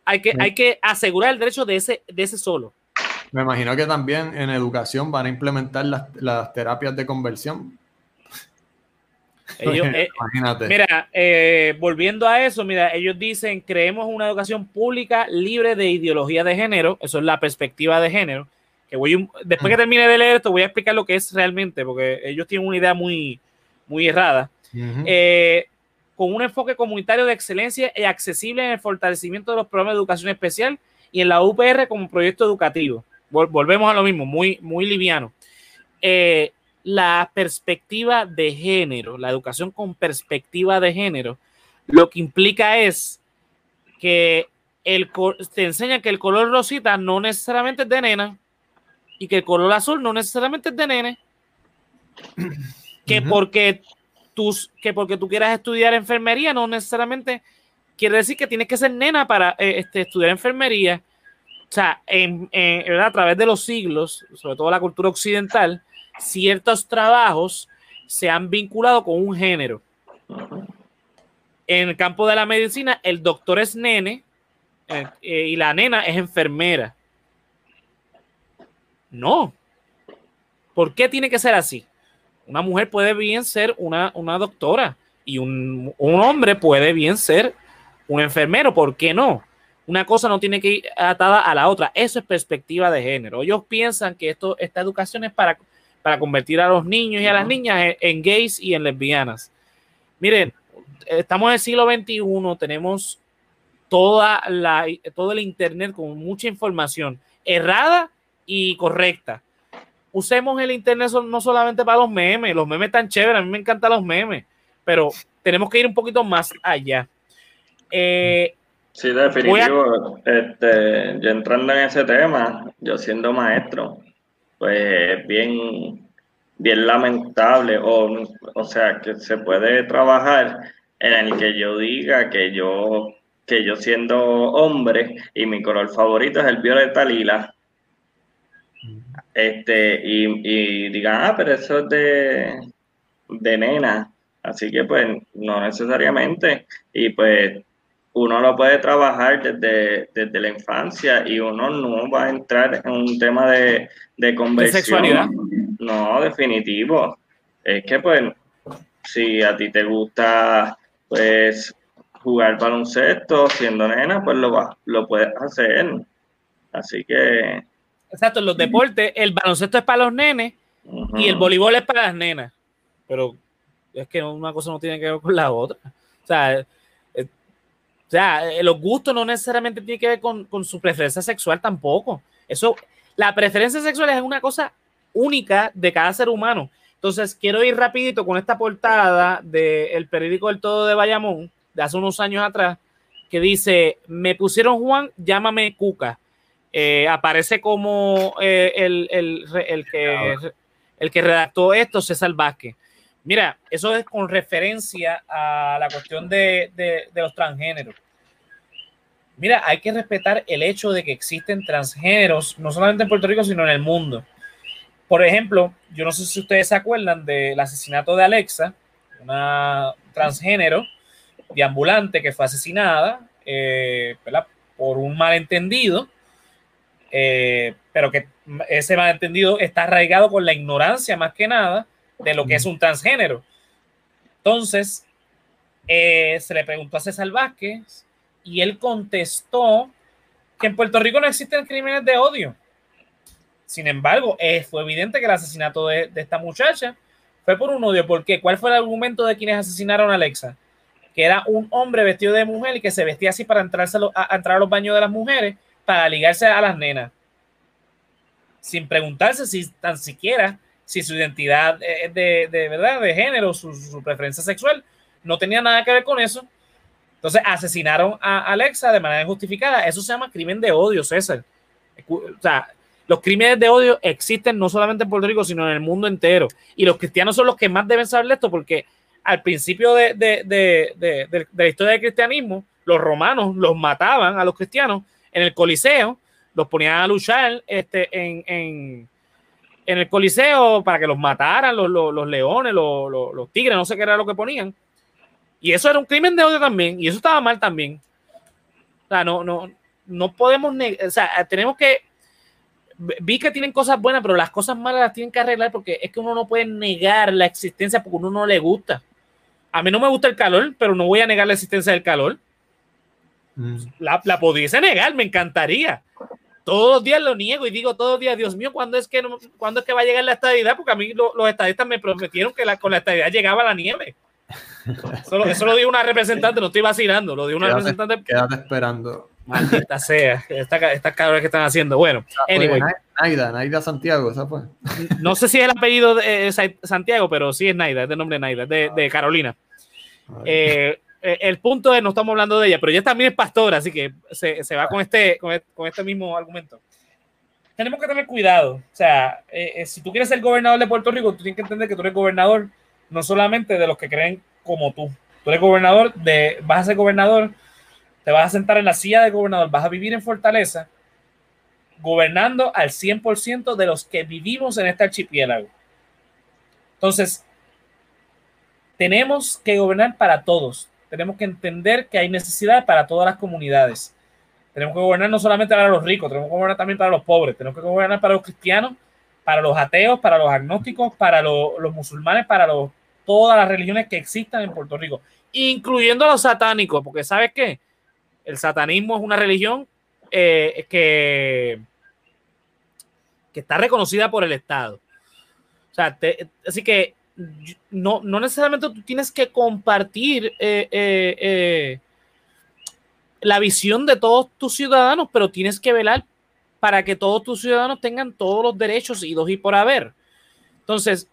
hay que, hay que asegurar el derecho de ese, de ese solo. Me imagino que también en educación van a implementar las, terapias de conversión. Eh, mira, eh, volviendo a eso, mira, ellos dicen, creemos una educación pública libre de ideología de género, eso es la perspectiva de género, que voy, después que termine de leer esto voy a explicar lo que es realmente, porque ellos tienen una idea muy, muy errada. Eh, con un enfoque comunitario de excelencia y accesible en el fortalecimiento de los programas de educación especial y en la UPR como proyecto educativo volvemos a lo mismo, muy, muy liviano. Eh, la perspectiva de género, la educación con perspectiva de género, lo que implica es que el, te enseña que el color rosita no necesariamente es de nena y que el color azul no necesariamente es de nene. Que porque tus, que porque tú quieras estudiar enfermería no necesariamente quiere decir que tienes que ser nena para eh, este, estudiar enfermería o sea, en, a través de los siglos, sobre todo la cultura occidental, ciertos trabajos se han vinculado con un género. En el campo de la medicina, el doctor es nene eh, eh, y la nena es enfermera. No. ¿Por qué tiene que ser así? Una mujer puede bien ser una, doctora y un, un hombre puede bien ser un enfermero. ¿Por qué no? Una cosa no tiene que ir atada a la otra. Eso es perspectiva de género. Ellos piensan que esto, esta educación es para, para convertir a los niños y a las niñas en, gays y en lesbianas. Miren, estamos en el siglo XXI, tenemos toda la, todo el Internet con mucha información errada y correcta. Usemos el Internet no solamente para los memes, los memes están chéveres, a mí me encantan los memes, pero tenemos que ir un poquito más allá. Eh, Sí, definitivo. Este, yo entrando en ese tema, yo siendo maestro, pues bien, bien lamentable, o, o sea, que se puede trabajar en el que yo diga que yo, que yo siendo hombre y mi color favorito es el violeta lila, este, y, y digan, ah, pero eso es de, de nena, así que pues no necesariamente, y pues uno lo puede trabajar desde, desde la infancia y uno no va a entrar en un tema de, de conversión. ¿De sexualidad? No, definitivo. Es que, pues, si a ti te gusta, pues, jugar baloncesto siendo nena, pues lo, va, lo puedes hacer. Así que... Exacto, en los deportes, el baloncesto es para los nenes y el voleibol es para las nenas. Pero es que una cosa no tiene que ver con la otra. O sea, o sea, eh, los gustos no necesariamente tienen que ver con, su preferencia sexual tampoco. Eso, la preferencia sexual es una cosa única de cada ser humano. Entonces, quiero ir rapidito con esta portada del periódico El Todo de Bayamón, de hace unos años atrás, que dice, me pusieron Juan, llámame Cuca. Eh, aparece como eh, el, que, el que redactó esto, César Vázquez. Mira, eso es con referencia a la cuestión de, los transgéneros. Mira, hay que respetar el hecho de que existen transgéneros, no solamente en Puerto Rico, sino en el mundo. Por ejemplo, yo no sé si ustedes se acuerdan del asesinato de Alexa, una transgénero ambulante que fue asesinada eh, por un malentendido, eh, pero que ese malentendido está arraigado con la ignorancia más que nada de lo que es un transgénero. Entonces, eh, se le preguntó a César Vázquez y él contestó que en Puerto Rico no existen crímenes de odio. Sin embargo, eh, fue evidente que el asesinato de, esta muchacha fue por un odio. ¿Por qué? ¿Cuál fue el argumento de quienes asesinaron a Alexa? Que era un hombre vestido de mujer y que se vestía así para entrarse a, a entrar a los baños de las mujeres para ligarse a las nenas. Sin preguntarse si tan siquiera si su identidad es de, de verdad, de género, su, preferencia sexual, no tenía nada que ver con eso. Entonces asesinaron a Alexa de manera injustificada. Eso se llama crimen de odio, César. O sea, los crímenes de odio existen no solamente en Puerto Rico, sino en el mundo entero. Y los cristianos son los que más deben saber de esto, porque al principio de, de, de, la historia del cristianismo, los romanos los mataban a los cristianos en el Coliseo, los ponían a luchar este, en el Coliseo para que los mataran los, leones, los, tigres, no sé qué era lo que ponían. Y eso era un crimen de odio también, y eso estaba mal también. O sea, no, no, no podemos, o sea, tenemos que, vi que tienen cosas buenas, pero las cosas malas las tienen que arreglar porque es que uno no puede negar la existencia porque uno no le gusta. A mí no me gusta el calor, pero no voy a negar la existencia del calor. Mm. La, la pudiese negar, me encantaría. Todos los días lo niego y digo todos los días, Dios mío, ¿cuándo es que, ¿cuándo es que va a llegar la estadidad? Porque a mí los estadistas me prometieron que con la estadidad llegaba la nieve. Eso, lo dijo una representante, no estoy vacilando, lo dijo una representante. Quédate esperando. Maldita sea, estas esta cabras que están haciendo. Bueno, ah, anyway. Naida, Naida Santiago, ¿sabes? Pues. No sé si es el apellido de Santiago, pero sí es Naida, es de nombre Naida, de, de Carolina. Eh, eh, el punto es, no estamos hablando de ella, pero ella también es pastora, así que se, se va con este, con este, mismo argumento. Tenemos que tener cuidado. O sea, eh, si tú quieres ser gobernador de Puerto Rico, tú tienes que entender que tú eres gobernador no solamente de los que creen como tú. Tú eres gobernador, de, vas a ser gobernador, te vas a sentar en la silla de gobernador, vas a vivir en Fortaleza, gobernando al 100% de los que vivimos en este archipiélago. Entonces, tenemos que gobernar para todos. Tenemos que entender que hay necesidad para todas las comunidades. Tenemos que gobernar no solamente para los ricos, tenemos que gobernar también para los pobres, tenemos que gobernar para los cristianos, para los ateos, para los agnósticos, para los, musulmanes, para todas las religiones que existan en Puerto Rico, incluyendo los satánicos, porque ¿sabes qué? El satanismo es una religión eh, que, que está reconocida por el Estado. O sea, así que no, no, necesariamente tú tienes que compartir eh, eh, la visión de todos tus ciudadanos, pero tienes que velar para que todos tus ciudadanos tengan todos los derechos y dos y por haber. Entonces,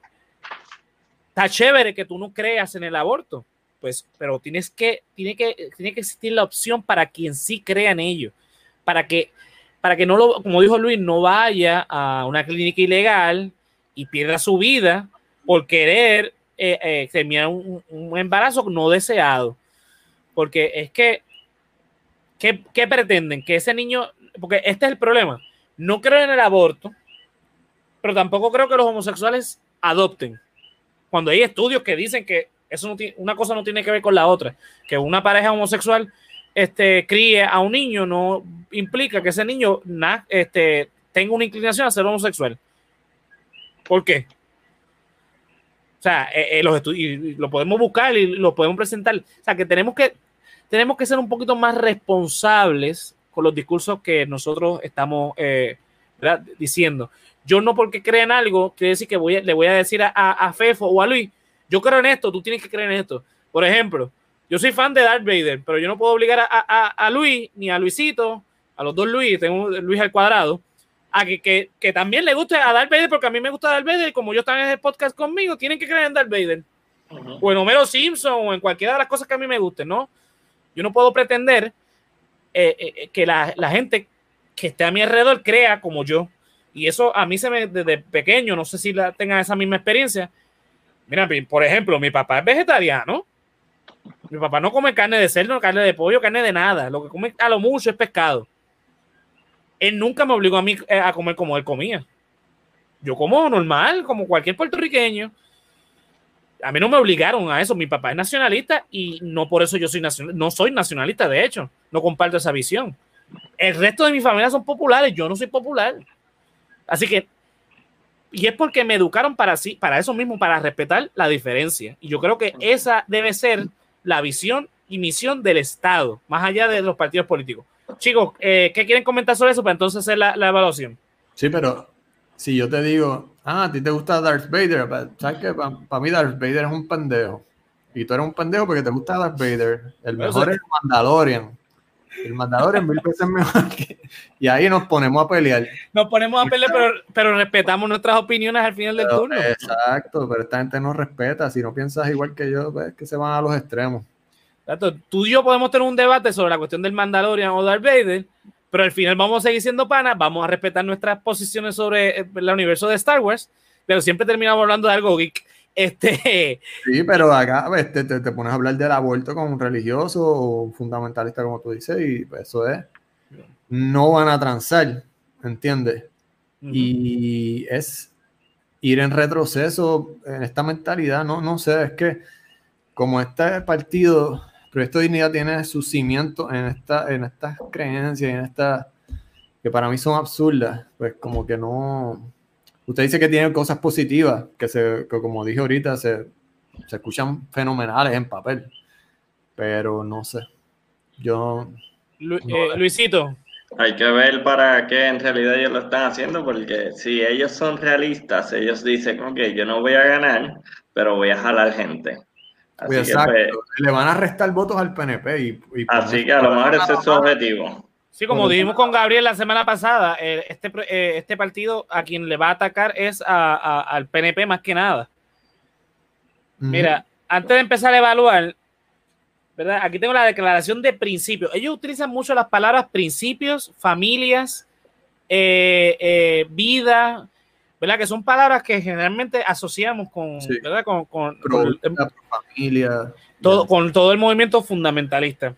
está chévere que tú no creas en el aborto, pues, pero tienes que, tiene que, tiene que existir la opción para quien sí crea en ello, para que, para que no lo, como dijo Luis, no vaya a una clínica ilegal y pierda su vida por querer eh, eh, terminar un, embarazo no deseado. Porque es que, ¿qué, ¿qué pretenden? Que ese niño, porque este es el problema, no creo en el aborto, pero tampoco creo que los homosexuales adopten cuando hay estudios que dicen que eso no tiene, una cosa no tiene que ver con la otra, que una pareja homosexual este, críe a un niño no implica que ese niño este, tenga una inclinación a ser homosexual. ¿Por qué? Sea, eh, eh, los estudios, lo podemos buscar y lo podemos presentar. O sea, que tenemos que, tenemos que ser un poquito más responsables con los discursos que nosotros estamos eh, diciendo. Yo no porque crea en algo, quiere decir que voy le voy a decir a, a, Fefo o a Luis, yo creo en esto, tú tienes que creer en esto. Por ejemplo, yo soy fan de Darth Vader, pero yo no puedo obligar a, a, a Luis ni a Luisito, a los dos Luis, tengo Luis al cuadrado, a que, que, que, también le guste a Darth Vader, porque a mí me gusta Darth Vader, como yo están en el podcast conmigo, tienen que creer en Darth Vader. O en Homero Simpson, o en cualquiera de las cosas que a mí me gusten, ¿no? Yo no puedo pretender eh, eh, que la, la, gente que esté a mi alrededor crea como yo. Y eso a mí se me, desde pequeño, no sé si la, tengan esa misma experiencia. Mira, por ejemplo, mi papá es vegetariano. Mi papá no come carne de cerdo, carne de pollo, carne de nada. Lo que come a lo mucho es pescado. Él nunca me obligó a mí eh, a comer como él comía. Yo como normal, como cualquier puertorriqueño. A mí no me obligaron a eso. Mi papá es nacionalista y no por eso yo soy nacionalista. No soy nacionalista, de hecho. No comparto esa visión. El resto de mi familia son populares. Yo no soy popular. Así que, y es porque me educaron para, sí, para eso mismo, para respetar la diferencia. Y yo creo que esa debe ser la visión y misión del Estado, más allá de los partidos políticos. Chicos, eh, ¿qué quieren comentar sobre eso para entonces hacer la, evaluación? Sí, pero si yo te digo, ah, a ti te gusta Darth Vader, ¿sabes qué? Para mí Darth Vader es un pendejo. Y tú eres un pendejo porque te gusta Darth Vader. El mejor es Mandalorian. El mandador es mil veces mejor que... Y ahí nos ponemos a pelear. Nos ponemos a pelear, pero, pero respetamos nuestras opiniones al final del turno. Exacto, pero esta gente no respeta. Si no piensas igual que yo, pues que se van a los extremos. Tú y yo podemos tener un debate sobre la cuestión del Mandalorian o Darth Vader, pero al final vamos a seguir siendo panas, vamos a respetar nuestras posiciones sobre el universo de Star Wars, pero siempre terminamos hablando de algo geek. Este... Sí, pero acá este, te, pones a hablar del aborto con un religioso o fundamentalista, como tú dices, y pues, eso es. No van a transar, ¿entiendes? Y es ir en retroceso en esta mentalidad, no, no sé, es que como este partido Proyecto Dignidad tiene su cimiento en, esta, en estas creencias, en estas que para mí son absurdas, pues como que no... Usted dice que tiene cosas positivas, que, se, que como dije ahorita, se, se escuchan fenomenales en papel, pero no sé. Yo... Eh, Luisito. Hay que ver para qué en realidad ellos lo están haciendo, porque si ellos son realistas, ellos dicen, ok, yo no voy a ganar, pero voy a jalar gente. Así pues exacto. Que, Le van a restar votos al PNP. Y, así que a lo mejor ese es su objetivo. Sí, como dijimos con Gabriel la semana pasada, eh, este, eh, este partido a quien le va a atacar es al PNP más que nada. Mira, antes de empezar a evaluar, ¿verdad? Aquí tengo la declaración de principios. Ellos utilizan mucho las palabras principios, familias, eh, vida, ¿verdad? Que son palabras que generalmente asociamos con, ¿verdad? Con, con, familia. Todo, con todo el movimiento fundamentalista.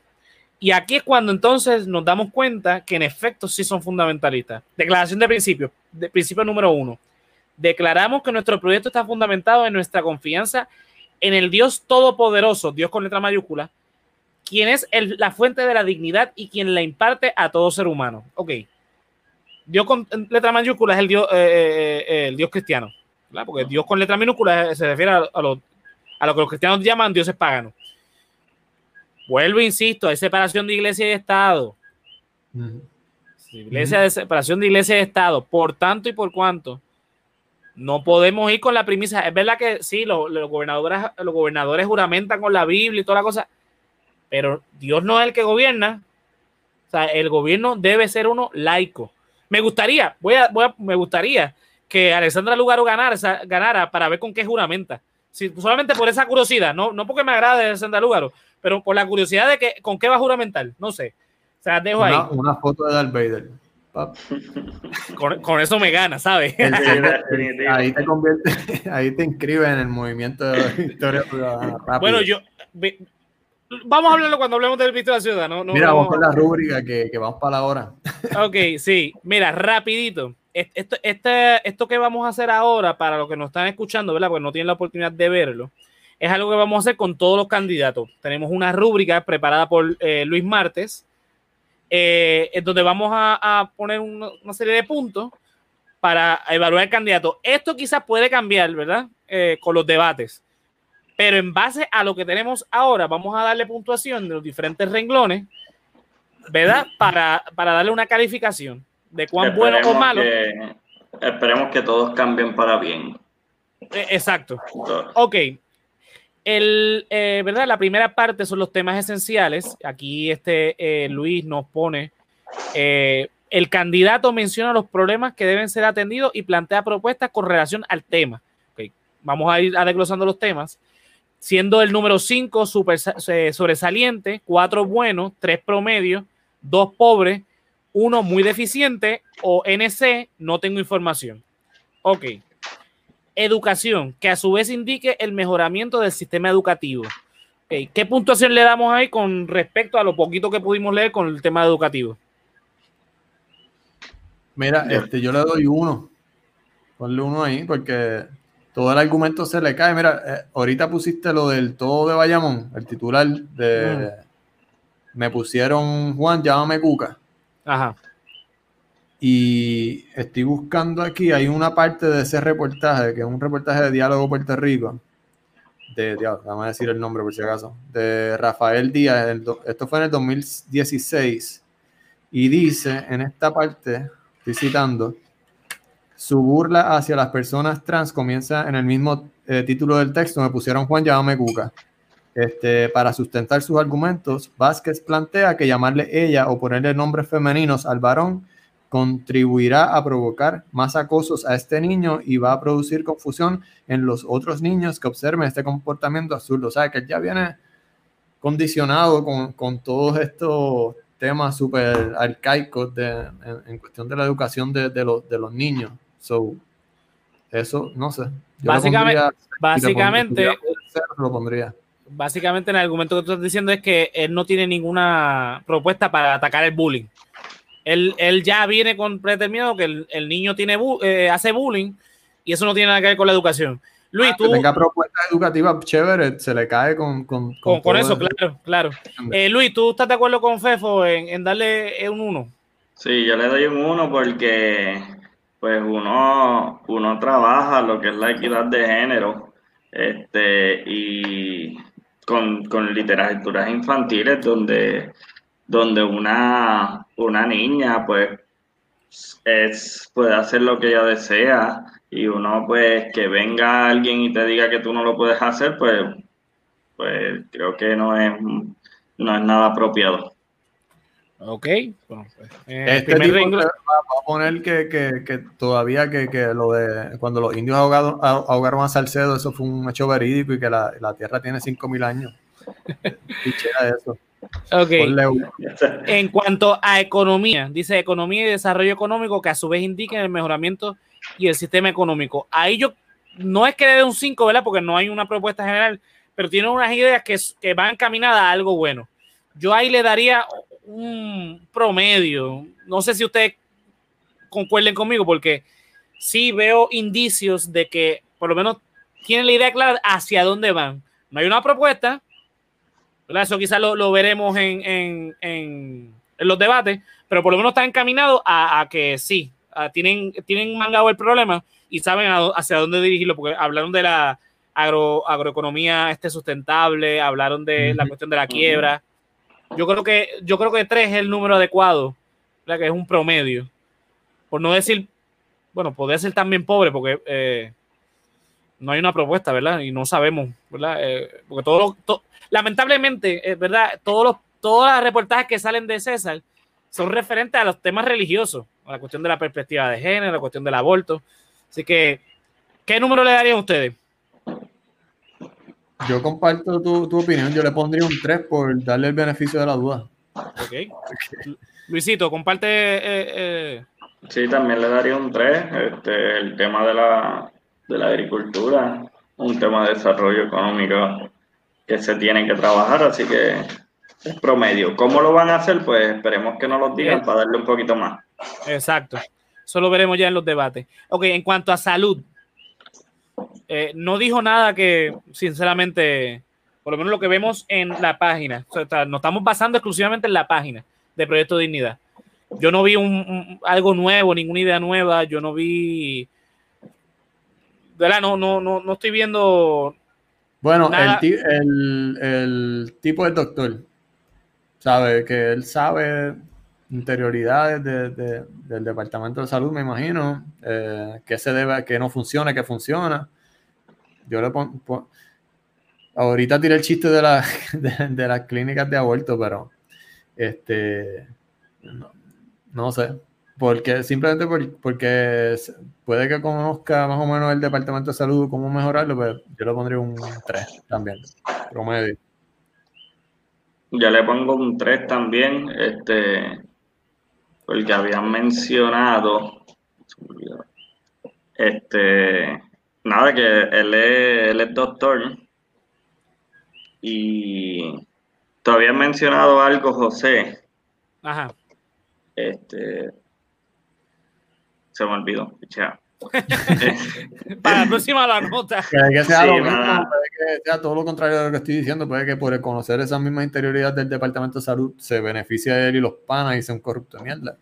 Y aquí es cuando entonces nos damos cuenta que en efecto sí son fundamentalistas. Declaración de principio, de principio número uno. Declaramos que nuestro proyecto está fundamentado en nuestra confianza en el Dios Todopoderoso, Dios con letra mayúscula, quien es la fuente de la dignidad y quien la imparte a todo ser humano. Ok. Dios con letra mayúscula es el Dios, eh, eh, eh, el Dios cristiano. Porque Dios con letra minúscula se refiere a, a, lo, a lo que los cristianos llaman dioses paganos. Vuelvo, insisto, hay separación de iglesia y Estado. Iglesia de separación de iglesia y Estado. Por tanto y por cuanto, no podemos ir con la premisa. Es verdad que sí, los, gobernadores, los gobernadores juramentan con la Biblia y toda la cosa, pero Dios no es el que gobierna. O sea, el gobierno debe ser uno laico. Me gustaría, voy a, me gustaría que Alexandra Lugaro ganara, ganara para ver con qué juramenta. Si, solamente por esa curiosidad, no, no porque me agrade Alexandra Lugaro, pero por la curiosidad de que con qué va a juramentar, no sé. O sea, dejo ahí. Una foto de Darth Vader. Con, eso me gana, ¿sabes? ahí te convierte, ahí te inscribes en el movimiento de la historia Bueno, yo vamos a hablarlo cuando hablemos del visto de la ciudad. No, mira, vamos con la rúbrica que, que, vamos para la hora. Ok, sí. Mira, rapidito. Esto, este, esto que vamos a hacer ahora, para los que nos están escuchando, ¿verdad? Porque no tienen la oportunidad de verlo, es algo que vamos a hacer con todos los candidatos. Tenemos una rúbrica preparada por eh, Luis Martes, eh, en donde vamos a, poner una, serie de puntos para evaluar el candidato. Esto quizás puede cambiar, ¿verdad? Eh, con los debates. Pero en base a lo que tenemos ahora, vamos a darle puntuación de los diferentes renglones, ¿verdad? Para, darle una calificación de cuán bueno o malo. esperemos que todos cambien para bien. exacto. Ok, el, eh, ¿verdad? La primera parte son los temas esenciales. Aquí este eh, Luis nos pone, eh, el candidato menciona los problemas que deben ser atendidos y plantea propuestas con relación al tema. Vamos a ir desglosando los temas. Siendo el número 5 sobresaliente, 4 buenos, 3 promedio, 2 pobres, 1 muy deficiente o NC, no tengo información. Ok educación, que a su vez indique el mejoramiento del sistema educativo. ¿Qué puntuación le damos ahí con respecto a lo poquito que pudimos leer con el tema educativo? Mira, este, yo le doy uno. Ponle uno ahí, porque todo el argumento se le cae. Mira, eh, ahorita pusiste lo del todo de Bayamón, el titular de. Me pusieron Juan, llámame Cuca. Ajá. Y estoy buscando aquí, hay una parte de ese reportaje, que es un reportaje de Diálogo Puerto Rico, de, vamos a decir el nombre por si acaso, de Rafael Díaz, esto fue en el 2016, y dice en esta parte, estoy citando, su burla hacia las personas trans comienza en el mismo eh, título del texto, me pusieron Juan, llámame Cuca. Este, para sustentar sus argumentos, Vázquez plantea que llamarle ella o ponerle nombres femeninos al varón contribuirá a provocar más acosos a este niño y va a producir confusión en los otros niños que observen este comportamiento absurdo. O sea, que ya viene condicionado con, con todos estos temas súper arcaicos de, en, cuestión de la educación de, de, de los niños. So, eso, no sé. básicamente, básicamente, lo pondría. Básicamente, el argumento que tú estás diciendo es que él no tiene ninguna propuesta para atacar el bullying. Él, ya viene con predeterminado que el, niño tiene eh, hace bullying y eso no tiene nada que ver con la educación. Luis, tú. Que tenga propuestas educativas chéveres, se le cae con. Con, con, con eso, claro, claro. Eh, Luis, ¿tú estás de acuerdo con Fefo en, en darle un 1? Sí, yo le doy un 1 porque pues uno, uno trabaja lo que es la equidad de género este, y con, con literaturas infantiles donde, donde una, una niña pues es, puede hacer lo que ella desea y uno pues que venga alguien y te diga que tú no lo puedes hacer, pues, pues creo que no es, no es nada apropiado. Ok. Bueno, pues, eh, este tipo va, a poner que, que, que todavía que, que, lo de cuando los indios ahogaron, ahogaron a Salcedo, eso fue un hecho verídico y que la, la Tierra tiene 5.000 años. eso. Okay. En cuanto a economía, dice economía y desarrollo económico que a su vez indiquen el mejoramiento y el sistema económico. Ahí yo no es que le dé un 5, ¿verdad? Porque no hay una propuesta general, pero tiene unas ideas que, que van encaminadas a algo bueno. Yo ahí le daría un promedio. No sé si ustedes concuerden conmigo, porque sí veo indicios de que por lo menos tienen la idea clara hacia dónde van. No hay una propuesta, eso quizás lo, veremos en, los debates, pero por lo menos está encaminado a, que sí, tienen, tienen mangado el problema y saben hacia dónde dirigirlo, porque hablaron de la agro, agroeconomía este sustentable, hablaron de la cuestión de la quiebra. Yo creo que, yo creo que tres es el número adecuado, que es un promedio. Por no decir, bueno, podría ser también pobre, porque eh, no hay una propuesta, ¿verdad? Y no sabemos, ¿verdad? Eh, porque todo, lamentablemente, es verdad, todos los, todas las reportajes que salen de César son referentes a los temas religiosos, a la cuestión de la perspectiva de género, a la cuestión del aborto. Así que, ¿qué número le darían ustedes? Yo comparto tu, tu, opinión, yo le pondría un 3 por darle el beneficio de la duda. Ok. Luisito, comparte. Eh, eh. Sí, también le daría un 3. Este, el tema de la, de la agricultura, un tema de desarrollo económico que se tiene que trabajar, así que es promedio. ¿Cómo lo van a hacer? Pues esperemos que no lo digan para darle un poquito más. Exacto. Eso lo veremos ya en los debates. Ok, en cuanto a salud, eh, no dijo nada que, sinceramente, por lo menos lo que vemos en la página, o sea, nos estamos basando exclusivamente en la página de Proyecto Dignidad. Yo no vi un, algo nuevo, ninguna idea nueva, yo no vi, ¿verdad? No, no, no, no estoy viendo. Bueno, el, el, tipo de doctor, sabe que él sabe interioridades del Departamento de Salud, me imagino, eh, que se debe, que no funciona, que funciona. Yo le pongo, ahorita tiré el chiste de, la, de, las clínicas de aborto, pero este, no, sé, porque simplemente porque puede que conozca más o menos el Departamento de Salud cómo mejorarlo, pero yo le pondría un 3 también, promedio. Yo le pongo un 3 también, este, porque habían mencionado, este, nada, que él es, él es doctor y todavía han mencionado algo, José. Ajá. Este, se me olvidó, Para la próxima la nota. Que, sea lo mismo, puede que sea todo lo contrario de lo que estoy diciendo, puede que por conocer esa misma interioridad del Departamento de Salud se beneficie a él y los panas y sea un corrupto de mierda.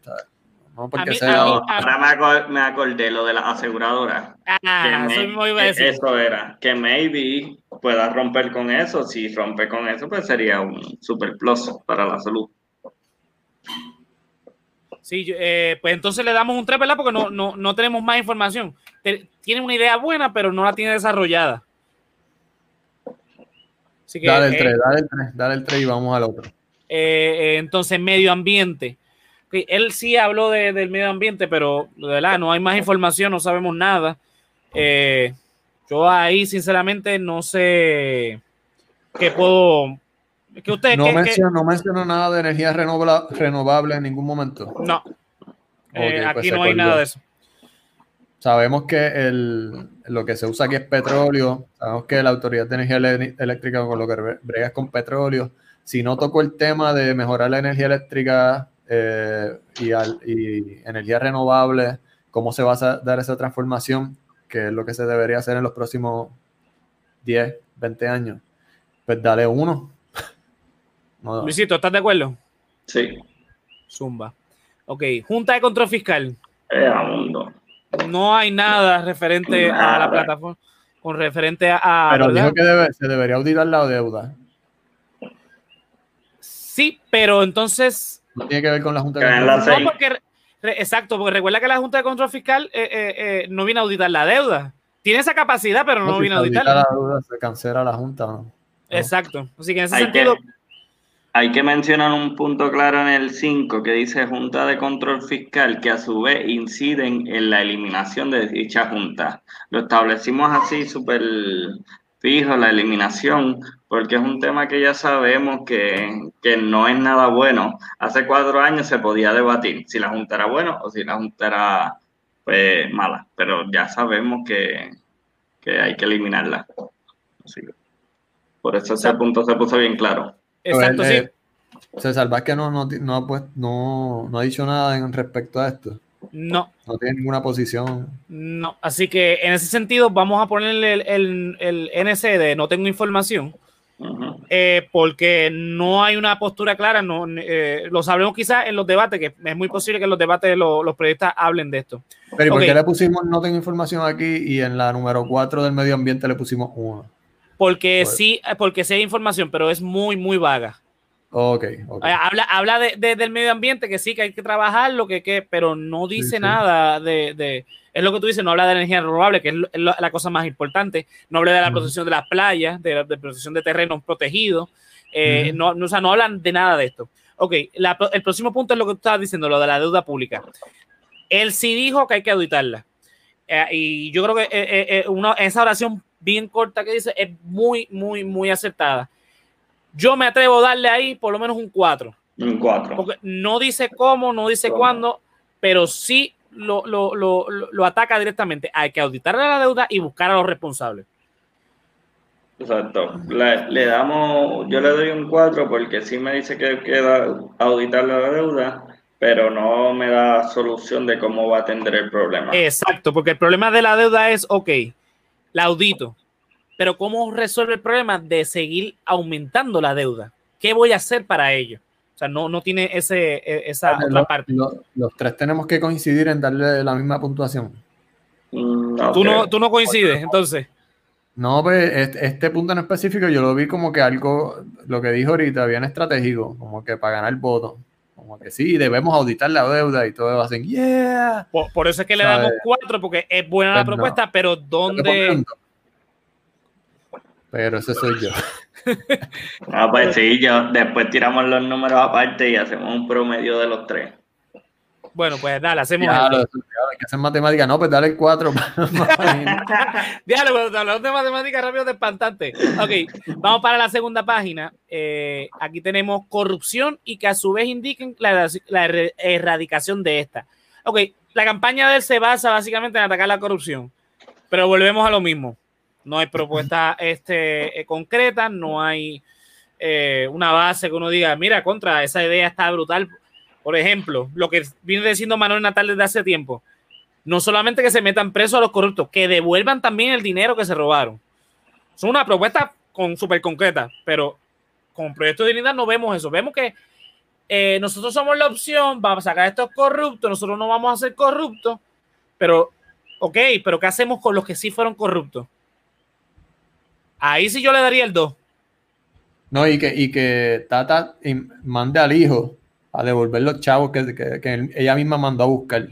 No porque sea. Ahora me acordé, lo de la aseguradora. Ah, eso era, que maybe pueda romper con eso. Si rompe con eso, pues sería un super plus para la salud. Sí, eh, pues entonces le damos un 3, ¿verdad? Porque no, no, no tenemos más información. Tiene una idea buena, pero no la tiene desarrollada. Así que, dale el 3, eh, dale el 3, dale el 3 y vamos al otro. Eh, entonces, medio ambiente. Él sí habló de, del medio ambiente, pero de verdad no hay más información, no sabemos nada. yo ahí, sinceramente, no sé qué puedo no, menciono, nada de energía renovable, en ningún momento. No. Eh, pues aquí no hay nada de eso. Sabemos que el, lo que se usa aquí es petróleo. Sabemos que la Autoridad de Energía Eléctrica, con lo que brega es con petróleo. Si no tocó el tema de mejorar la energía eléctrica eh, y, y energía renovable, cómo se va a dar esa transformación, que es lo que se debería hacer en los próximos 10, 20 años, pues dale uno. No, Luisito, ¿estás de acuerdo? Sí. Zumba. Ok, Junta de Control Fiscal. Eh, mundo. No hay nada referente a la plataforma, con referente a... Pero dijo que debe, se debería auditar la deuda. Sí, pero entonces... No tiene que ver con la Junta de Control Fiscal. No, porque, exacto, porque recuerda que la Junta de Control Fiscal eh, eh, eh, no viene a auditar la deuda. Tiene esa capacidad, pero no, no viene a auditarla. La deuda, se cancela la Junta. ¿no? Exacto. Así que en ese sentido... Hay que mencionar un punto claro en el 5 que dice Junta de Control Fiscal que a su vez inciden en la eliminación de dicha junta. Lo establecimos así súper fijo, la eliminación, porque es un tema que ya sabemos que, no es nada bueno. Hace cuatro años se podía debatir si la junta era buena o si la junta era pues, mala, pero ya sabemos que, hay que eliminarla. por eso ese punto se puso bien claro. Exacto, sí. Eh, César Vázquez no, no, no, pues, no, no ha dicho nada en respecto a esto. No. No tiene ninguna posición. No, así que en ese sentido vamos a ponerle el, el, el NC de no tengo información, eh, porque no hay una postura clara, no, eh, lo sabremos quizás en los debates, que es muy posible que en los debates los periodistas hablen de esto. Pero ¿y por qué le pusimos no tengo información aquí y en la número 4 del medio ambiente le pusimos uno? Porque pues sí, porque sí hay información, pero es muy, muy vaga. Ok, Habla, habla de, del medio ambiente, que sí, que hay que trabajarlo, que, que, pero no dice nada de, Es lo que tú dices, no habla de energía renovable, que es, la cosa más importante. No habla de la protección de las playas, de la protección de terrenos protegidos. Eh, no, no, o sea, no hablan de nada de esto. Ok, el próximo punto es lo que tú estabas diciendo, lo de la deuda pública. Él sí dijo que hay que auditarla. Eh, y yo creo que eh, esa oración bien corta que dice es muy, muy, muy acertada yo me atrevo a darle ahí por lo menos un 4. Un 4. Porque no dice cómo, no dice cuándo, pero sí lo, lo, lo, lo, ataca directamente. Hay que auditar la deuda y buscar a los responsables. Exacto. Le, damos, yo le doy un 4 porque sí me dice que queda auditar la deuda, pero no me da solución de cómo va a atender el problema. Exacto, porque el problema de la deuda es, ok, la audito, pero ¿cómo resuelve el problema de seguir aumentando la deuda? ¿Qué voy a hacer para ello? O sea, no, no tiene ese, e, esa otra parte. los tres tenemos que coincidir en darle la misma puntuación. Mm, ¿Tú, no, tú no coincides, entonces. No, pues este, este, punto en específico yo lo vi como que algo, lo que dijo ahorita, bien estratégico, como que para ganar voto. Como que sí, debemos auditar la deuda y todo hacen, yeah. Por, eso es que le damos cuatro, porque es buena la pues propuesta, pero ¿dónde? pero ese soy yo. Ah, pues sí, yo, después tiramos los números aparte y hacemos un promedio de los tres. Bueno, pues dale, hacemos Diablo, hay que hacer matemática. No, pues dale el cuatro. Diablo, cuando hablamos de matemática rápido de espantante. Ok, vamos para la segunda página. Eh, aquí tenemos corrupción y que a su vez indiquen la, la erradicación de esta. Ok, la campaña de él se basa básicamente en atacar la corrupción. Pero volvemos a lo mismo no hay propuesta este, eh, concreta, no hay eh, una base que uno diga, mira, contra, esa idea está brutal. Por ejemplo, lo que viene diciendo Manuel Natal desde hace tiempo, no solamente que se metan presos a los corruptos, que devuelvan también el dinero que se robaron. Es una propuesta con, súper concreta, pero con Proyecto de Dignidad no vemos eso. Vemos que eh, nosotros somos la opción, vamos a sacar a estos corruptos, nosotros no vamos a ser corruptos, pero, ok, pero ¿qué hacemos con los que sí fueron corruptos? Ahí sí yo le daría el 2. No, y que, y que Tata mande al hijo a devolver los chavos que, ella misma mandó a buscar.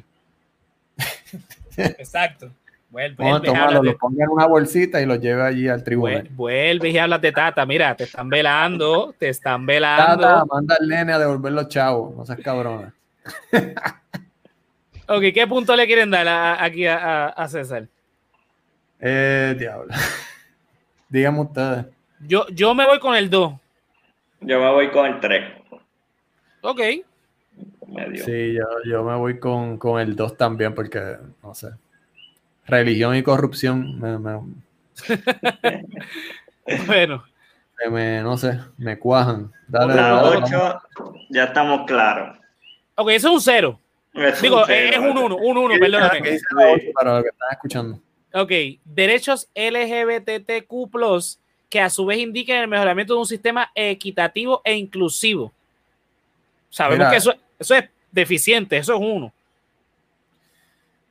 Exacto. Vuelve, lo ponga en una bolsita y lo lleve allí al tribunal. Vuelve y habla de Tata. Mira, te están velando, te están velando. Tata, manda al nene a devolver los chavos. No seas cabrona. ok, ¿qué punto le quieren dar aquí a, a César? Eh, diablo. Dígame ustedes. Yo, yo me voy con el 2. Yo me voy con el 3. Ok. Sí, yo, me voy con, el 2 también porque, no sé. Religión y corrupción me, bueno. no sé, me cuajan. Dale, la 8 ya estamos claros. Ok, eso es un 0. Digo, es un 1, un 1, perdóname. Para lo que están escuchando. Ok, derechos LGBTQ, que a su vez indiquen el mejoramiento de un sistema equitativo e inclusivo. Sabemos que eso, eso es deficiente, eso es uno.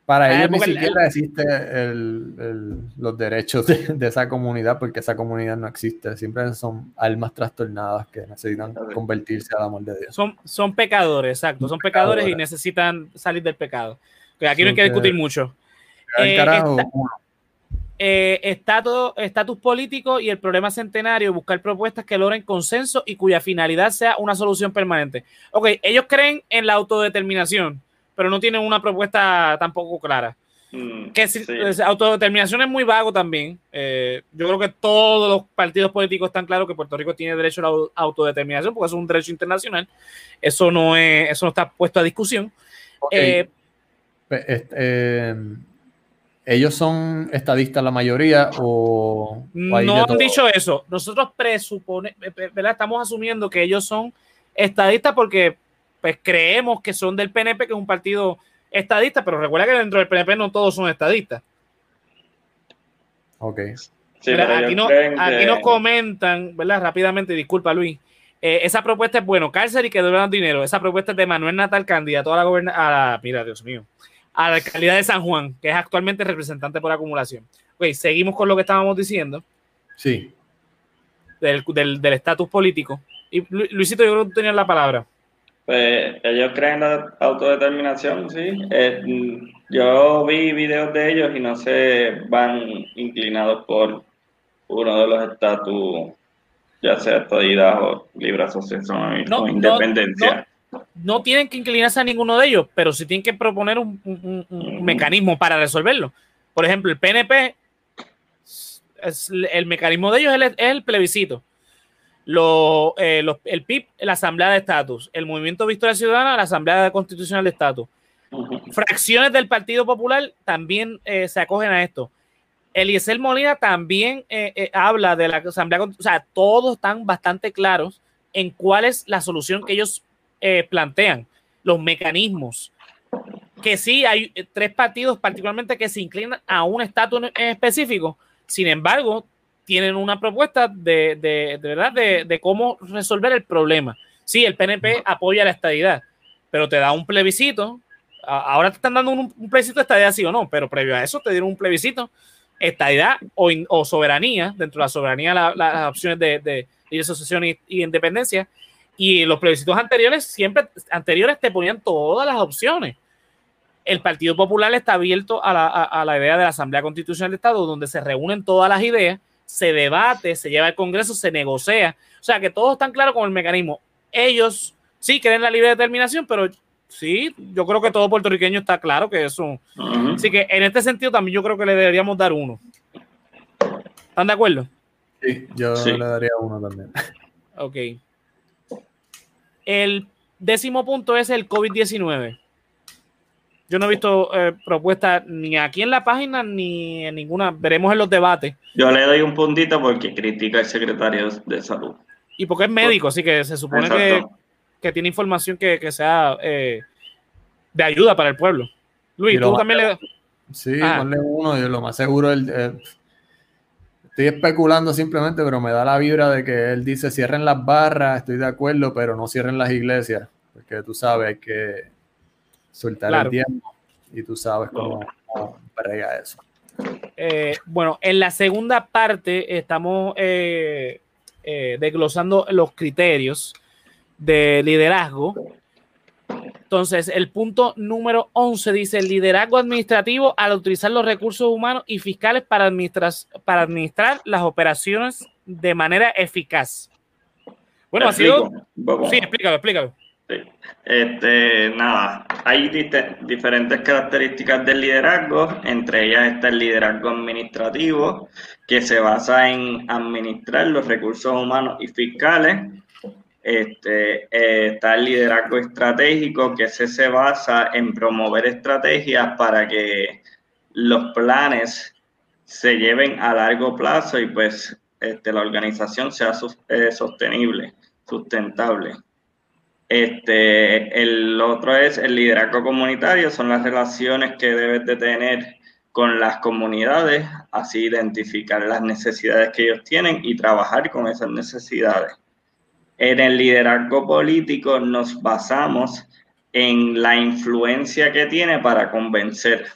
Para ellos ni siquiera existen los derechos de, esa comunidad porque esa comunidad no existe. Siempre son almas trastornadas que necesitan convertirse al amor de Dios. Son, son pecadores, exacto. Son pecadores, y necesitan salir del pecado. aquí no hay que discutir mucho. Eh, eh, estatus, político y el problema centenario, buscar propuestas que logren consenso y cuya finalidad sea una solución permanente. Ok, ellos creen en la autodeterminación pero no tienen una propuesta tampoco clara. Mm, que autodeterminación es muy vago también. Eh, yo creo que todos los partidos políticos están claros que Puerto Rico tiene derecho a la autodeterminación porque es un derecho internacional. Eso no es, eso no está puesto a discusión. Eh, eh, ellos son estadistas la mayoría o, no han dicho eso. Nosotros presupone, Estamos asumiendo que ellos son estadistas porque pues creemos que son del PNP, que es un partido estadista, pero recuerda que dentro del PNP no todos son estadistas. Ok. aquí, nos comentan, ¿verdad? Rápidamente, disculpa Luis. Eh, esa propuesta es bueno, cárcel y que devuelvan dinero. Esa propuesta es de Manuel Natal, candidato a la gobernación, mira, Dios mío, a la alcaldía de San Juan, que es actualmente representante por acumulación. Ok, seguimos con lo que estábamos diciendo. Sí. Del estatus político. Y Luisito, yo creo que tú tenías la palabra. Pues ellos creen la autodeterminación, sí. Eh, yo vi videos de ellos y no se van inclinados por uno de los estatus, ya sea estadidad o libre asociación o independencia. No, tienen que inclinarse a ninguno de ellos, pero sí tienen que proponer un, mecanismo para resolverlo. Por ejemplo, el PNP, el mecanismo de ellos es el plebiscito lo, eh, el PIB, la Asamblea de Estatus, el Movimiento Victoria Ciudadana, la Asamblea Constitucional de Estatus. Fracciones del Partido Popular también eh, se acogen a esto. Eliezer Molina también eh, habla de la Asamblea, o sea, todos están bastante claros en cuál es la solución que ellos plantean, los mecanismos. Que sí, hay tres partidos particularmente que se inclinan a un estatus en específico, sin embargo, tienen una propuesta de, de, de verdad de, cómo resolver el problema. Sí, el PNP apoya la estadidad, pero te da un plebiscito. Ahora te están dando un, plebiscito de estadidad, sí o no, pero previo a eso te dieron un plebiscito, estadidad o, o soberanía, dentro de la soberanía las opciones de, de, asociación y, independencia. Y los plebiscitos anteriores, siempre anteriores te ponían todas las opciones. El Partido Popular está abierto a la, a la idea de la Asamblea Constitucional de Estado, donde se reúnen todas las ideas se debate, se lleva al Congreso, se negocia. O sea, que todos están claros con el mecanismo. Ellos sí creen la libre determinación, pero sí, yo creo que todo puertorriqueño está claro que eso. Así que en este sentido también yo creo que le deberíamos dar uno. ¿Están de acuerdo? Sí, yo le daría uno también. Ok. El décimo punto es el COVID-19. Yo no he visto eh, propuestas ni aquí en la página ni en ninguna. Veremos en los debates. Yo le doy un puntito porque critica al secretario de salud. Y porque es médico, así que se supone que, tiene información que, sea eh, de ayuda para el pueblo. Luis, tú también le das. Sí, ah. ponle uno. Yo lo más seguro. El, estoy especulando simplemente, pero me da la vibra de que él dice cierren las barras, estoy de acuerdo, pero no cierren las iglesias. Porque tú sabes, hay que soltar el tiempo y tú sabes cómo, cómo eso. Eh, bueno, en la segunda parte estamos eh, eh, desglosando los criterios de liderazgo. Entonces, el punto número 11 dice el liderazgo administrativo al utilizar los recursos humanos y fiscales para administrar, para administrar las operaciones de manera eficaz. Bueno, ha sido... Sí, explícalo, explícalo. Este, nada, hay diferentes características del liderazgo, entre ellas está el liderazgo administrativo, que se basa en administrar los recursos humanos y fiscales. Este, eh, está el liderazgo estratégico, que ese se basa en promover estrategias para que los planes se lleven a largo plazo y pues este, la organización sea eh, sostenible, sustentable. Este, el otro es el liderazgo comunitario, son las relaciones que debes de tener con las comunidades, así identificar las necesidades que ellos tienen y trabajar con esas necesidades. En el liderazgo político nos basamos en la influencia que tiene para convencer.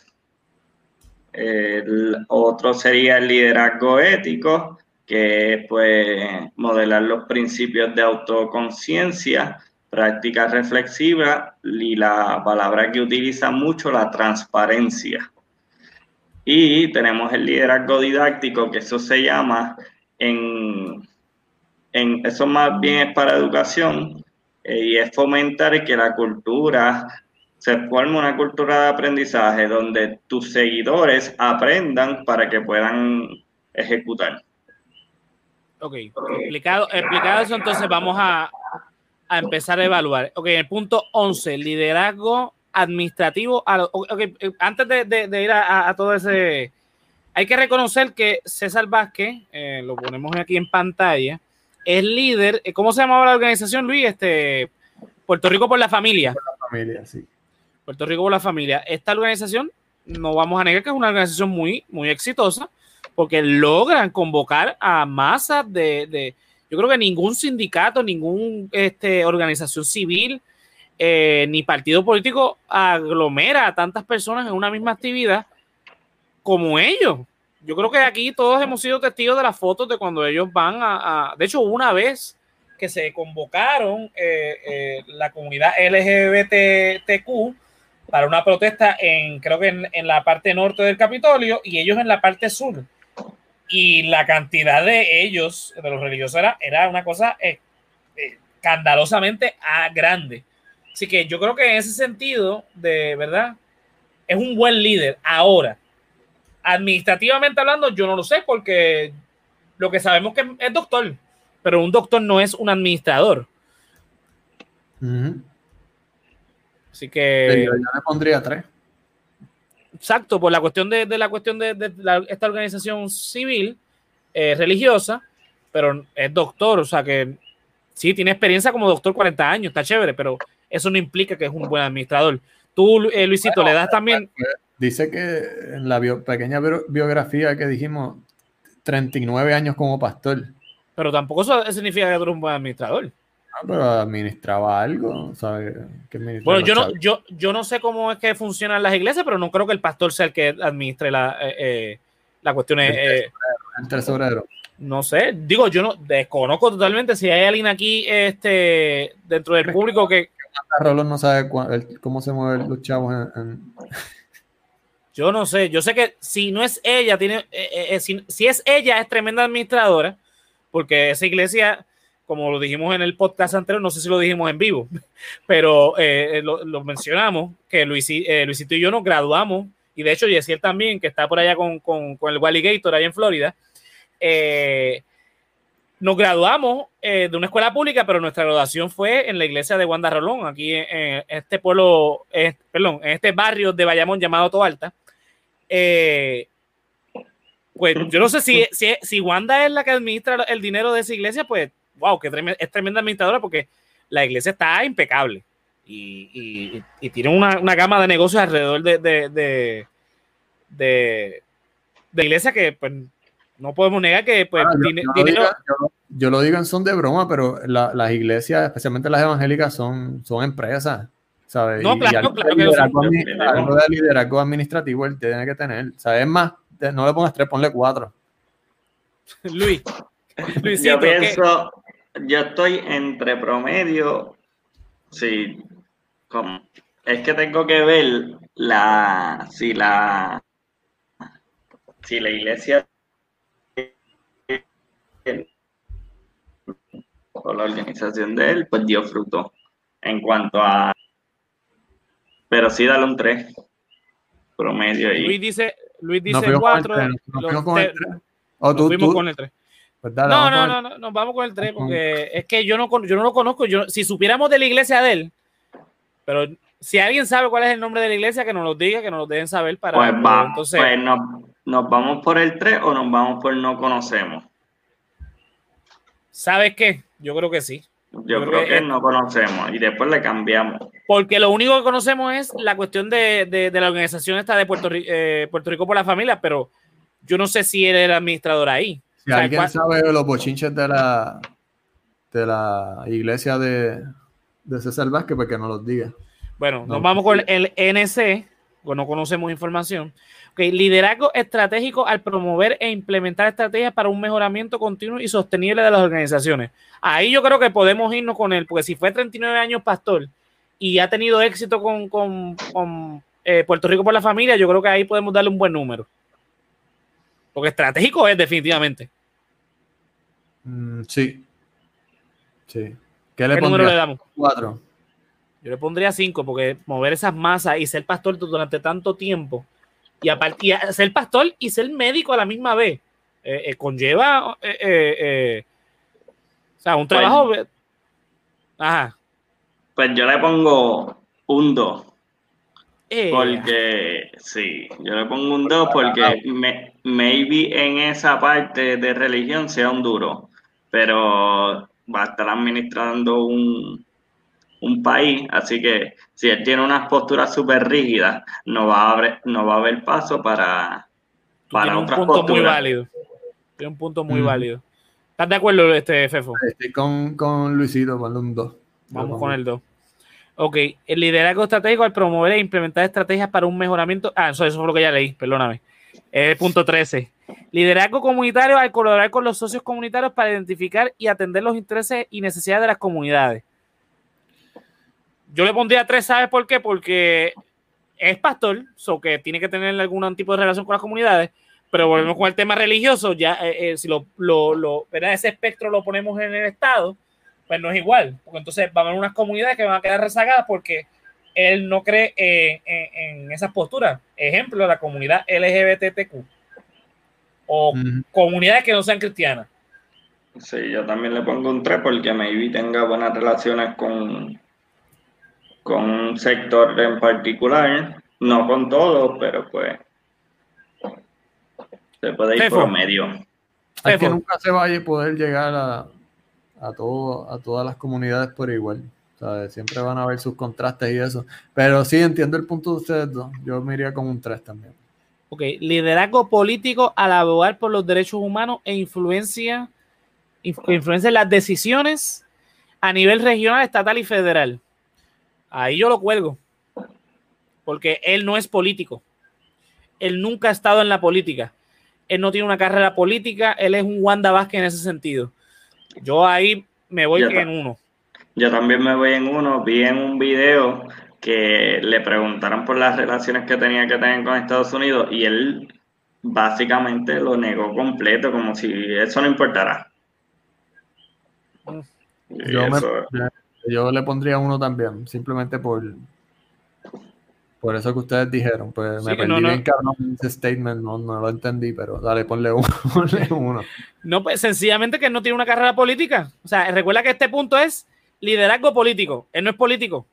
Otro sería el liderazgo ético, que es pues modelar los principios de autoconciencia, práctica reflexiva y la palabra que utiliza mucho, la transparencia. Y tenemos el liderazgo didáctico, que eso se llama en, en eso más bien es para educación, eh, y es fomentar que la cultura se forme una cultura de aprendizaje donde tus seguidores aprendan para que puedan ejecutar. Ok, explicado, explicado eso, entonces vamos a, a, empezar a evaluar. Ok, el punto 11, liderazgo administrativo. okay, antes de, de, ir a, a, todo ese, hay que reconocer que César Vázquez, eh, lo ponemos aquí en pantalla, es líder. Eh, ¿Cómo se llamaba la organización, Luis? Este, Puerto Rico por la familia. Por la familia, sí. Puerto Rico por la familia. Esta organización, no vamos a negar que es una organización muy, muy exitosa porque logran convocar a masas de, yo creo que ningún sindicato, ninguna este, organización civil, eh, ni partido político aglomera a tantas personas en una misma actividad como ellos. Yo creo que aquí todos hemos sido testigos de las fotos de cuando ellos van a, de hecho, una vez que se convocaron eh, eh, la comunidad LGBTQ para una protesta en, creo que en, en la parte norte del Capitolio y ellos en la parte sur y la cantidad de ellos, de los religiosos, era, era una cosa eh, eh, escandalosamente ah, grande. Así que yo creo que en ese sentido, de verdad, es un buen líder. Ahora, administrativamente hablando, yo no lo sé porque lo que sabemos que es doctor, pero un doctor no es un administrador. Así que... Yo, le pondría tres. Exacto, por la cuestión de, la cuestión de, esta organización civil, eh, religiosa, pero es doctor, o sea que sí, tiene experiencia como doctor 40 años, está chévere, pero eso no implica que es un buen administrador. Tú, eh, Luisito, le das también... Pues, dice que en la pequeña biografía que dijimos, 39 años como pastor. Pero tampoco eso significa que tú eres un buen administrador. Ah, pero administraba algo, bueno, yo no, yo, yo no sé cómo es que funcionan las iglesias, pero no creo que el pastor sea el que administre la, eh, eh la cuestión. El, eh, tesorero. No sé, digo, yo no desconozco totalmente si hay alguien aquí este, dentro del público que. Rolón no sabe cómo se mueven los chavos Yo no sé, yo sé que si no es ella, tiene, eh, si, si es ella, es tremenda administradora, porque esa iglesia como lo dijimos en el podcast anterior, no sé si lo dijimos en vivo, pero eh, lo, mencionamos, que eh, Luisito y yo nos graduamos, y de hecho Yesiel también, que está por allá con, con, con el Walligator allá en Florida, eh, nos graduamos de una escuela pública, pero nuestra graduación fue en la iglesia de Wanda Rolón, aquí en, este pueblo, perdón, en este barrio de Bayamón llamado Toalta. Pues yo no sé si, si, si Wanda es la que administra el dinero de esa iglesia, pues wow, que es tremenda administradora porque la iglesia está impecable y, tiene una, gama de negocios alrededor de, de, de, de, iglesia que pues, no podemos negar que pues, yo, lo digo, en son de broma, pero las iglesias, especialmente las evangélicas, son, son empresas. ¿Sabes? No, claro, claro, algo, de liderazgo administrativo él tiene que tener. ¿Sabes más? No le pongas tres, ponle cuatro. Luis. Luisito, yo pienso, yo estoy entre promedio, sí, como, es que tengo que ver la, si la, si la iglesia o la organización de él, pues dio fruto en cuanto a, pero sí dale un 3 promedio ahí. Luis dice, Luis dice 4, o tú, fuimos con el 3. Pues no, no, no, no, nos vamos con el 3 porque es que yo no, yo no lo conozco. Yo, si supiéramos de la iglesia de él, pero si alguien sabe cuál es el nombre de la iglesia, que nos lo diga, que nos lo dejen saber para. Pues, va, entonces, pues nos, nos, vamos por el 3 o nos vamos por no conocemos. ¿Sabes qué? Yo creo que sí. Yo, creo, que, no conocemos y después le cambiamos. Porque lo único que conocemos es la cuestión de, la organización esta de Puerto, eh, Puerto Rico por la familia, pero yo no sé si él era administrador ahí. Si alguien sabe los bochinches de la, de la iglesia de, de César Vázquez, pues que nos los diga. Bueno, nos vamos con el NC, pues no conocemos información. Okay, liderazgo estratégico al promover e implementar estrategias para un mejoramiento continuo y sostenible de las organizaciones. Ahí yo creo que podemos irnos con él, porque si fue 39 años pastor y ha tenido éxito con, con, eh, Puerto Rico por la familia, yo creo que ahí podemos darle un buen número. Porque estratégico es definitivamente. Mm, sí. Sí. ¿Qué, le número le damos? Cuatro. Yo le pondría cinco, porque mover esas masas y ser pastor durante tanto tiempo, y, aparte, ser pastor y ser médico a la misma vez, eh, eh, conlleva eh, o sea, un trabajo. Pues, ajá. Pues yo le pongo un 2. Porque, sí, yo le pongo un 2 porque me, maybe en esa parte de religión sea un duro, pero va a estar administrando un, un país, así que si él tiene unas posturas súper rígidas, no va a haber, no va a haber paso para, para un punto muy válido. Tiene un punto muy válido. ¿Estás de acuerdo, este Fefo? Estoy con, con Luisito, con un 2. Vamos con el 2. Ok, el liderazgo estratégico al promover e implementar estrategias para un mejoramiento. Ah, eso, eso fue lo que ya leí, perdóname. el punto 13. Liderazgo comunitario al colaborar con los socios comunitarios para identificar y atender los intereses y necesidades de las comunidades. Yo le pondría tres, ¿sabes por qué? Porque es pastor, so que tiene que tener algún tipo de relación con las comunidades, pero volvemos con el tema religioso, ya eh, eh, si lo, lo, ese espectro lo ponemos en el Estado, pues no es igual, porque entonces van a haber unas comunidades que van a quedar rezagadas porque él no cree en, esas posturas. Ejemplo, la comunidad LGBTQ o comunidades que no sean cristianas. Sí, yo también le pongo un 3 porque maybe tenga buenas relaciones con, con un sector en particular, no con todos, pero pues se puede ir por medio. Es que nunca se vaya a poder llegar a, a, todo, a todas las comunidades por igual. Siempre van a haber sus contrastes y eso. Pero sí, entiendo el punto de ustedes dos. Yo me iría con un 3 también. Ok, liderazgo político al abogar por los derechos humanos e influencia, influencia en las decisiones a nivel regional, estatal y federal. Ahí yo lo cuelgo. Porque él no es político. Él nunca ha estado en la política. Él no tiene una carrera política. Él es un Wanda Vázquez en ese sentido. Yo ahí me voy en uno. Yo también me voy en uno. Vi en un video que le preguntaron por las relaciones que tenía que tener con Estados Unidos y él básicamente lo negó completo, como si eso no importara. Yo, me, yo le pondría uno también, simplemente por, por eso que ustedes dijeron. Pues me perdí bien ese statement, no, lo entendí, pero dale, ponle uno, No, pues sencillamente que él no tiene una carrera política. O sea, recuerda que este punto es liderazgo político. Él no es político.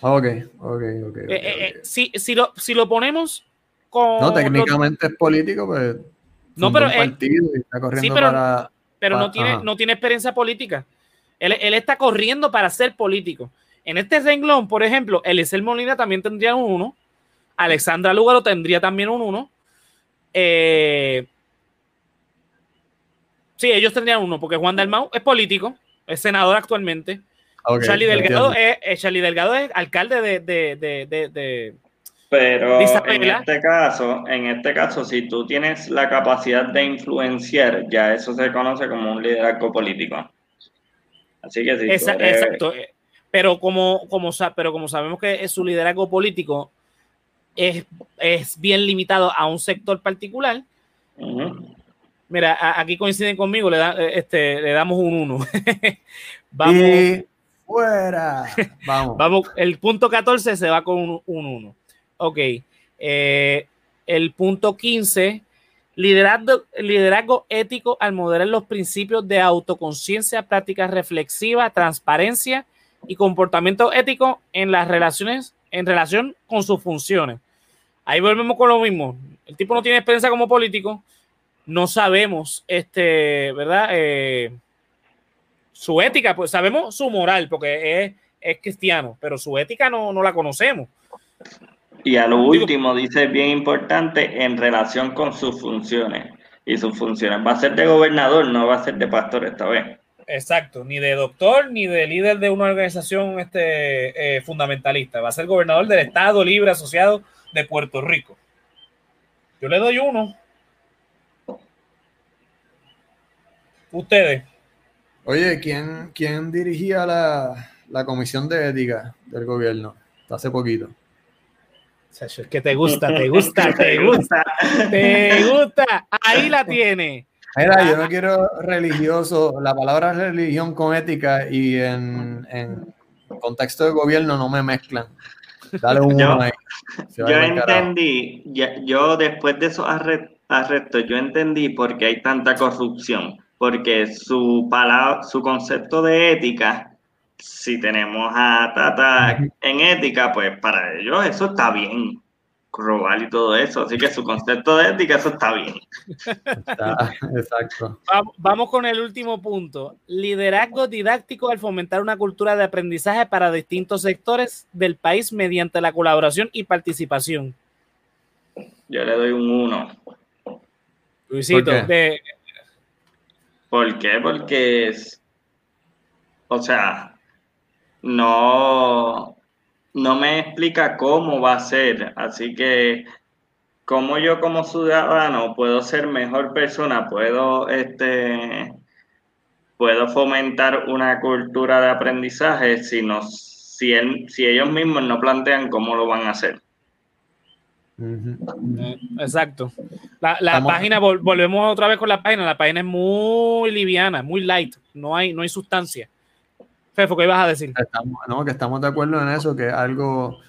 Ok, ok, ok. Eh, eh, eh, si, si, lo, si lo ponemos con. No, técnicamente es político, pues. No, pero. Partido y está corriendo sí, pero, para, pero no, tiene, no tiene experiencia política. Él, está corriendo para ser político. En este renglón, por ejemplo, Eliezer Molina también tendría un 1. Alexandra Lugaro tendría también un 1. Eh, sí, ellos tendrían uno, porque Juan Dalmau es político, es senador actualmente. Charlie, Delgado es, Charlie Delgado es alcalde de, de, pero en este caso, en este caso, si tú tienes la capacidad de influenciar, ya eso se conoce como un liderazgo político. Así que sí. Exacto. Pero como, como, pero como sabemos que su liderazgo político es, bien limitado a un sector particular, mira, aquí coinciden conmigo, le, este, le damos un 1. Vamos. fuera. Vamos. Vamos. El punto 14 se va con un 1. Ok. Eh, el punto 15 Liderazgo, liderazgo ético al moderar los principios de autoconciencia, práctica reflexiva, transparencia y comportamiento ético en las relaciones, en relación con sus funciones. Ahí volvemos con lo mismo. El tipo no tiene experiencia como político. No sabemos, este, ¿verdad? Eh, Su ética, pues sabemos su moral, porque es, es cristiano, pero su ética no, no la conocemos. Y a lo último, dice bien importante, en relación con sus funciones. Y sus funciones. Va a ser de gobernador, no va a ser de pastor esta vez. Exacto, ni de doctor ni de líder de una organización este, eh, fundamentalista. Va a ser gobernador del Estado Libre Asociado de Puerto Rico. Yo le doy uno. Ustedes. Oye, ¿quién, quién dirigía la, la comisión de ética del gobierno? Hace poquito. Es que te gusta, te gusta, te gusta, te gusta. Ahí la tiene. Mira, yo no quiero religioso, la palabra religión con ética y en, en contexto de gobierno no me mezclan. Dale un yo, ahí. Yo entendí, yo después de esos arrestos, yo entendí por qué hay tanta corrupción, porque su palabra, su concepto de ética si tenemos a Tata en ética, pues para ellos eso está bien, robar y todo eso. Así que su concepto de ética, eso está bien. exacto. Vamos con el último punto. Liderazgo didáctico al fomentar una cultura de aprendizaje para distintos sectores del país mediante la colaboración y participación. Yo le doy un 1. Luisito, ¿Por qué? ¿Por qué? Porque es, o sea, no, no me explica cómo va a ser. Así que, como yo como ciudadano puedo ser mejor persona, puedo, este, puedo fomentar una cultura de aprendizaje si, no, si, si ellos mismos no plantean cómo lo van a hacer. Exacto. La, página, volvemos otra vez con la página. La página es muy liviana, muy light. No hay, no hay sustancia. Fefo, ¿qué ibas a decir? Estamos, no, que estamos de acuerdo en eso, que algo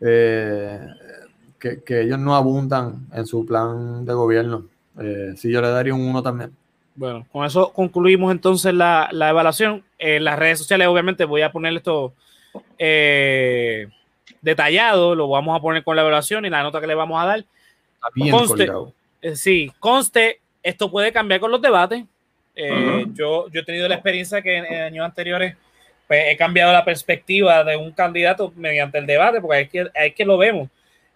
eh, que, ellos no abundan en su plan de gobierno. Eh, sí, yo le daría un uno también. Bueno, con eso concluimos entonces la, evaluación. En las redes sociales, obviamente, voy a poner esto eh, detallado, lo vamos a poner con la evaluación y la nota que le vamos a dar. bien conste, sí, conste, esto puede cambiar con los debates. yo, yo he tenido la experiencia que en años anteriores pues he cambiado la perspectiva de un candidato mediante el debate, porque es que, es que lo vemos.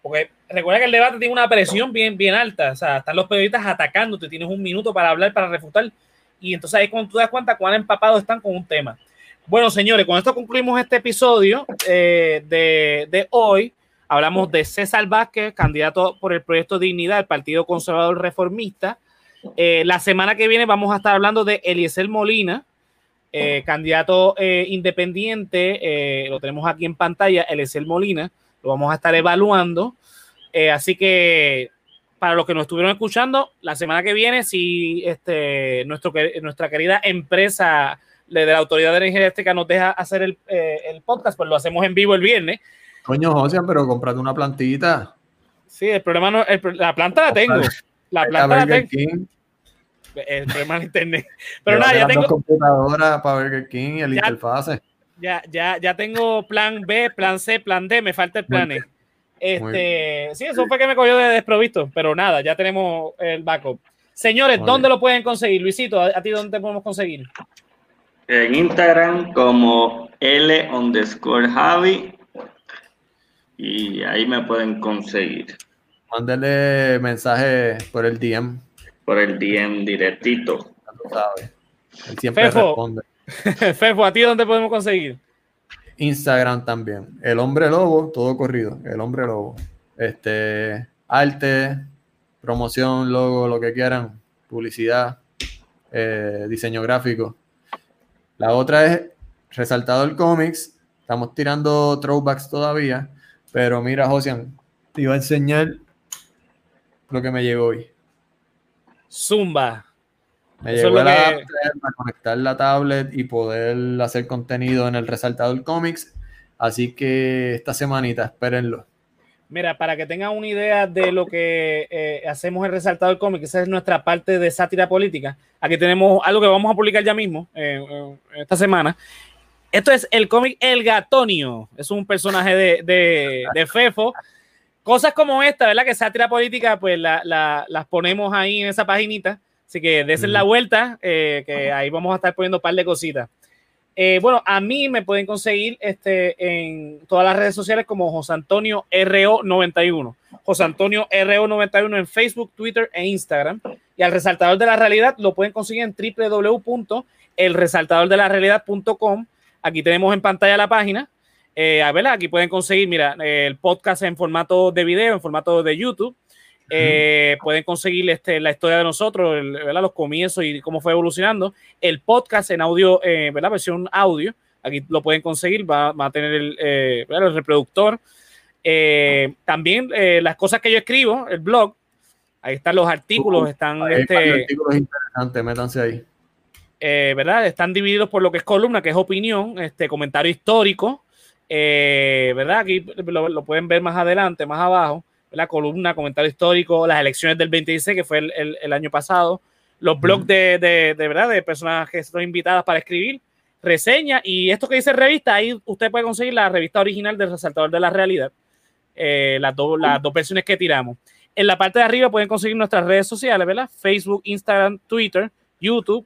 Porque recuerda que el debate tiene una presión bien, bien alta. O sea, están los periodistas atacándote, tienes un minuto para hablar, para refutar. Y entonces ahí cuando tú das cuenta cuán empapados están con un tema. Bueno, señores, con esto concluimos este episodio eh, de, de, hoy. Hablamos de César Vázquez, candidato por el proyecto Dignidad, el Partido Conservador Reformista. Eh, la semana que viene vamos a estar hablando de Eliezer Molina, eh, candidato eh, independiente, eh, lo tenemos aquí en pantalla, el el Molina, lo vamos a estar evaluando. así que para los que nos estuvieron escuchando, la semana que viene, si este, nuestro, nuestra querida empresa de la Autoridad de Energía Eléctrica nos deja hacer el, podcast, pues lo hacemos en vivo el viernes. Coño, José, pero comprate una plantita. Sí, el problema no, la planta la tengo. La planta la tengo el problema de internet. Pero nada, ya tengo. computadora para ver King y el interfase. Ya, ya, ya tengo plan B, plan C, plan D, me falta el plan E. Este, sí, eso fue que me cogió de desprovisto, pero nada, ya tenemos el backup. Señores, ¿dónde lo pueden conseguir? Luisito, ¿a, ti dónde podemos conseguir? En Instagram como L underscore Javi y ahí me pueden conseguir. Mándale mensaje por el DM por el DM directito. siempre Fefo, responde. Fefo, ¿a ti dónde podemos conseguir? Instagram también. El hombre lobo, todo corrido. El hombre lobo. Este, arte, promoción, logo, lo que quieran, publicidad, eh, diseño gráfico. La otra es resaltado el cómics. Estamos tirando throwbacks todavía. Pero mira, Josian, te iba a enseñar lo que me llegó hoy. Zumba. Me llegó el adapter para conectar la tablet y poder hacer contenido en el resaltador comics. Así que esta semanita, espérenlo. Mira, para que tengan una idea de lo que eh, hacemos en Resaltador Comics, esa es nuestra parte de sátira política. Aquí tenemos algo que vamos a publicar ya mismo, eh, esta semana. Esto es el cómic El Gatonio. Es un personaje de, de Fefo cosas como esta, ¿verdad? Que sátira política, pues las ponemos ahí en esa paginita. Así que desen la vuelta, eh, que ahí vamos a estar poniendo un par de cositas. Eh, bueno, a mí me pueden conseguir este, en todas las redes sociales como José Antonio RO91. José Antonio RO91 en Facebook, Twitter e Instagram. Y al resaltador de la realidad lo pueden conseguir en www.elresaltadordelarealidad.com. Aquí tenemos en pantalla la página. Eh, a ver, aquí pueden conseguir, mira, el podcast en formato de video, en formato de YouTube. Eh, pueden conseguir este, la historia de nosotros, los comienzos y cómo fue evolucionando. El podcast en audio, eh, ¿verdad? versión audio, aquí lo pueden conseguir, va, a tener el, eh, el reproductor. también las cosas que yo escribo, el blog, ahí están los artículos, están... este, artículos interesantes, métanse ahí. ¿verdad? Están divididos por lo que es columna, que es opinión, este comentario histórico, ¿verdad? Aquí lo, pueden ver más adelante, más abajo la columna, comentario histórico, las elecciones del 26, que fue el, año pasado, los blogs de, de, verdad, de personas que son invitadas para escribir, reseña y esto que dice revista, ahí usted puede conseguir la revista original del Resaltador de la Realidad, eh, las, las dos versiones que tiramos. En la parte de arriba pueden conseguir nuestras redes sociales, ¿verdad? Facebook, Instagram, Twitter, YouTube,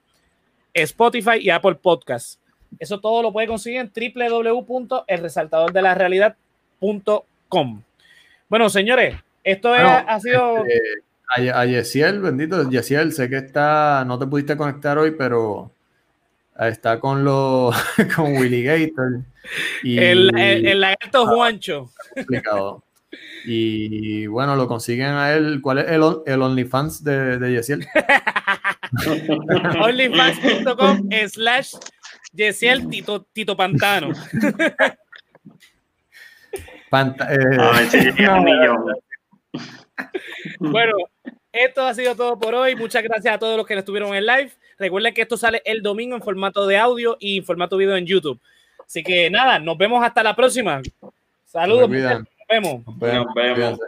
Spotify y Apple Podcasts. Eso todo lo puede conseguir en www.elresaltadordelarealidad.com. Bueno, señores, esto ha sido. Este, a, Yesiel, bendito, Yesiel, sé que está, no te pudiste conectar hoy, pero está con los con Willy Gator. Y, el, el, lagarto Juancho. Explicado. Y bueno, lo consiguen a él. ¿Cuál es el, el OnlyFans de, de Yesiel? OnlyFans.com slash Yesiel Tito, Tito Pantano. Eh, bueno, esto ha sido todo por hoy. Muchas gracias a todos los que estuvieron en live. Recuerden que esto sale el domingo en formato de audio y en formato video en YouTube. Así que nada, nos vemos hasta la próxima. Saludos. Nos vemos. Nos vemos.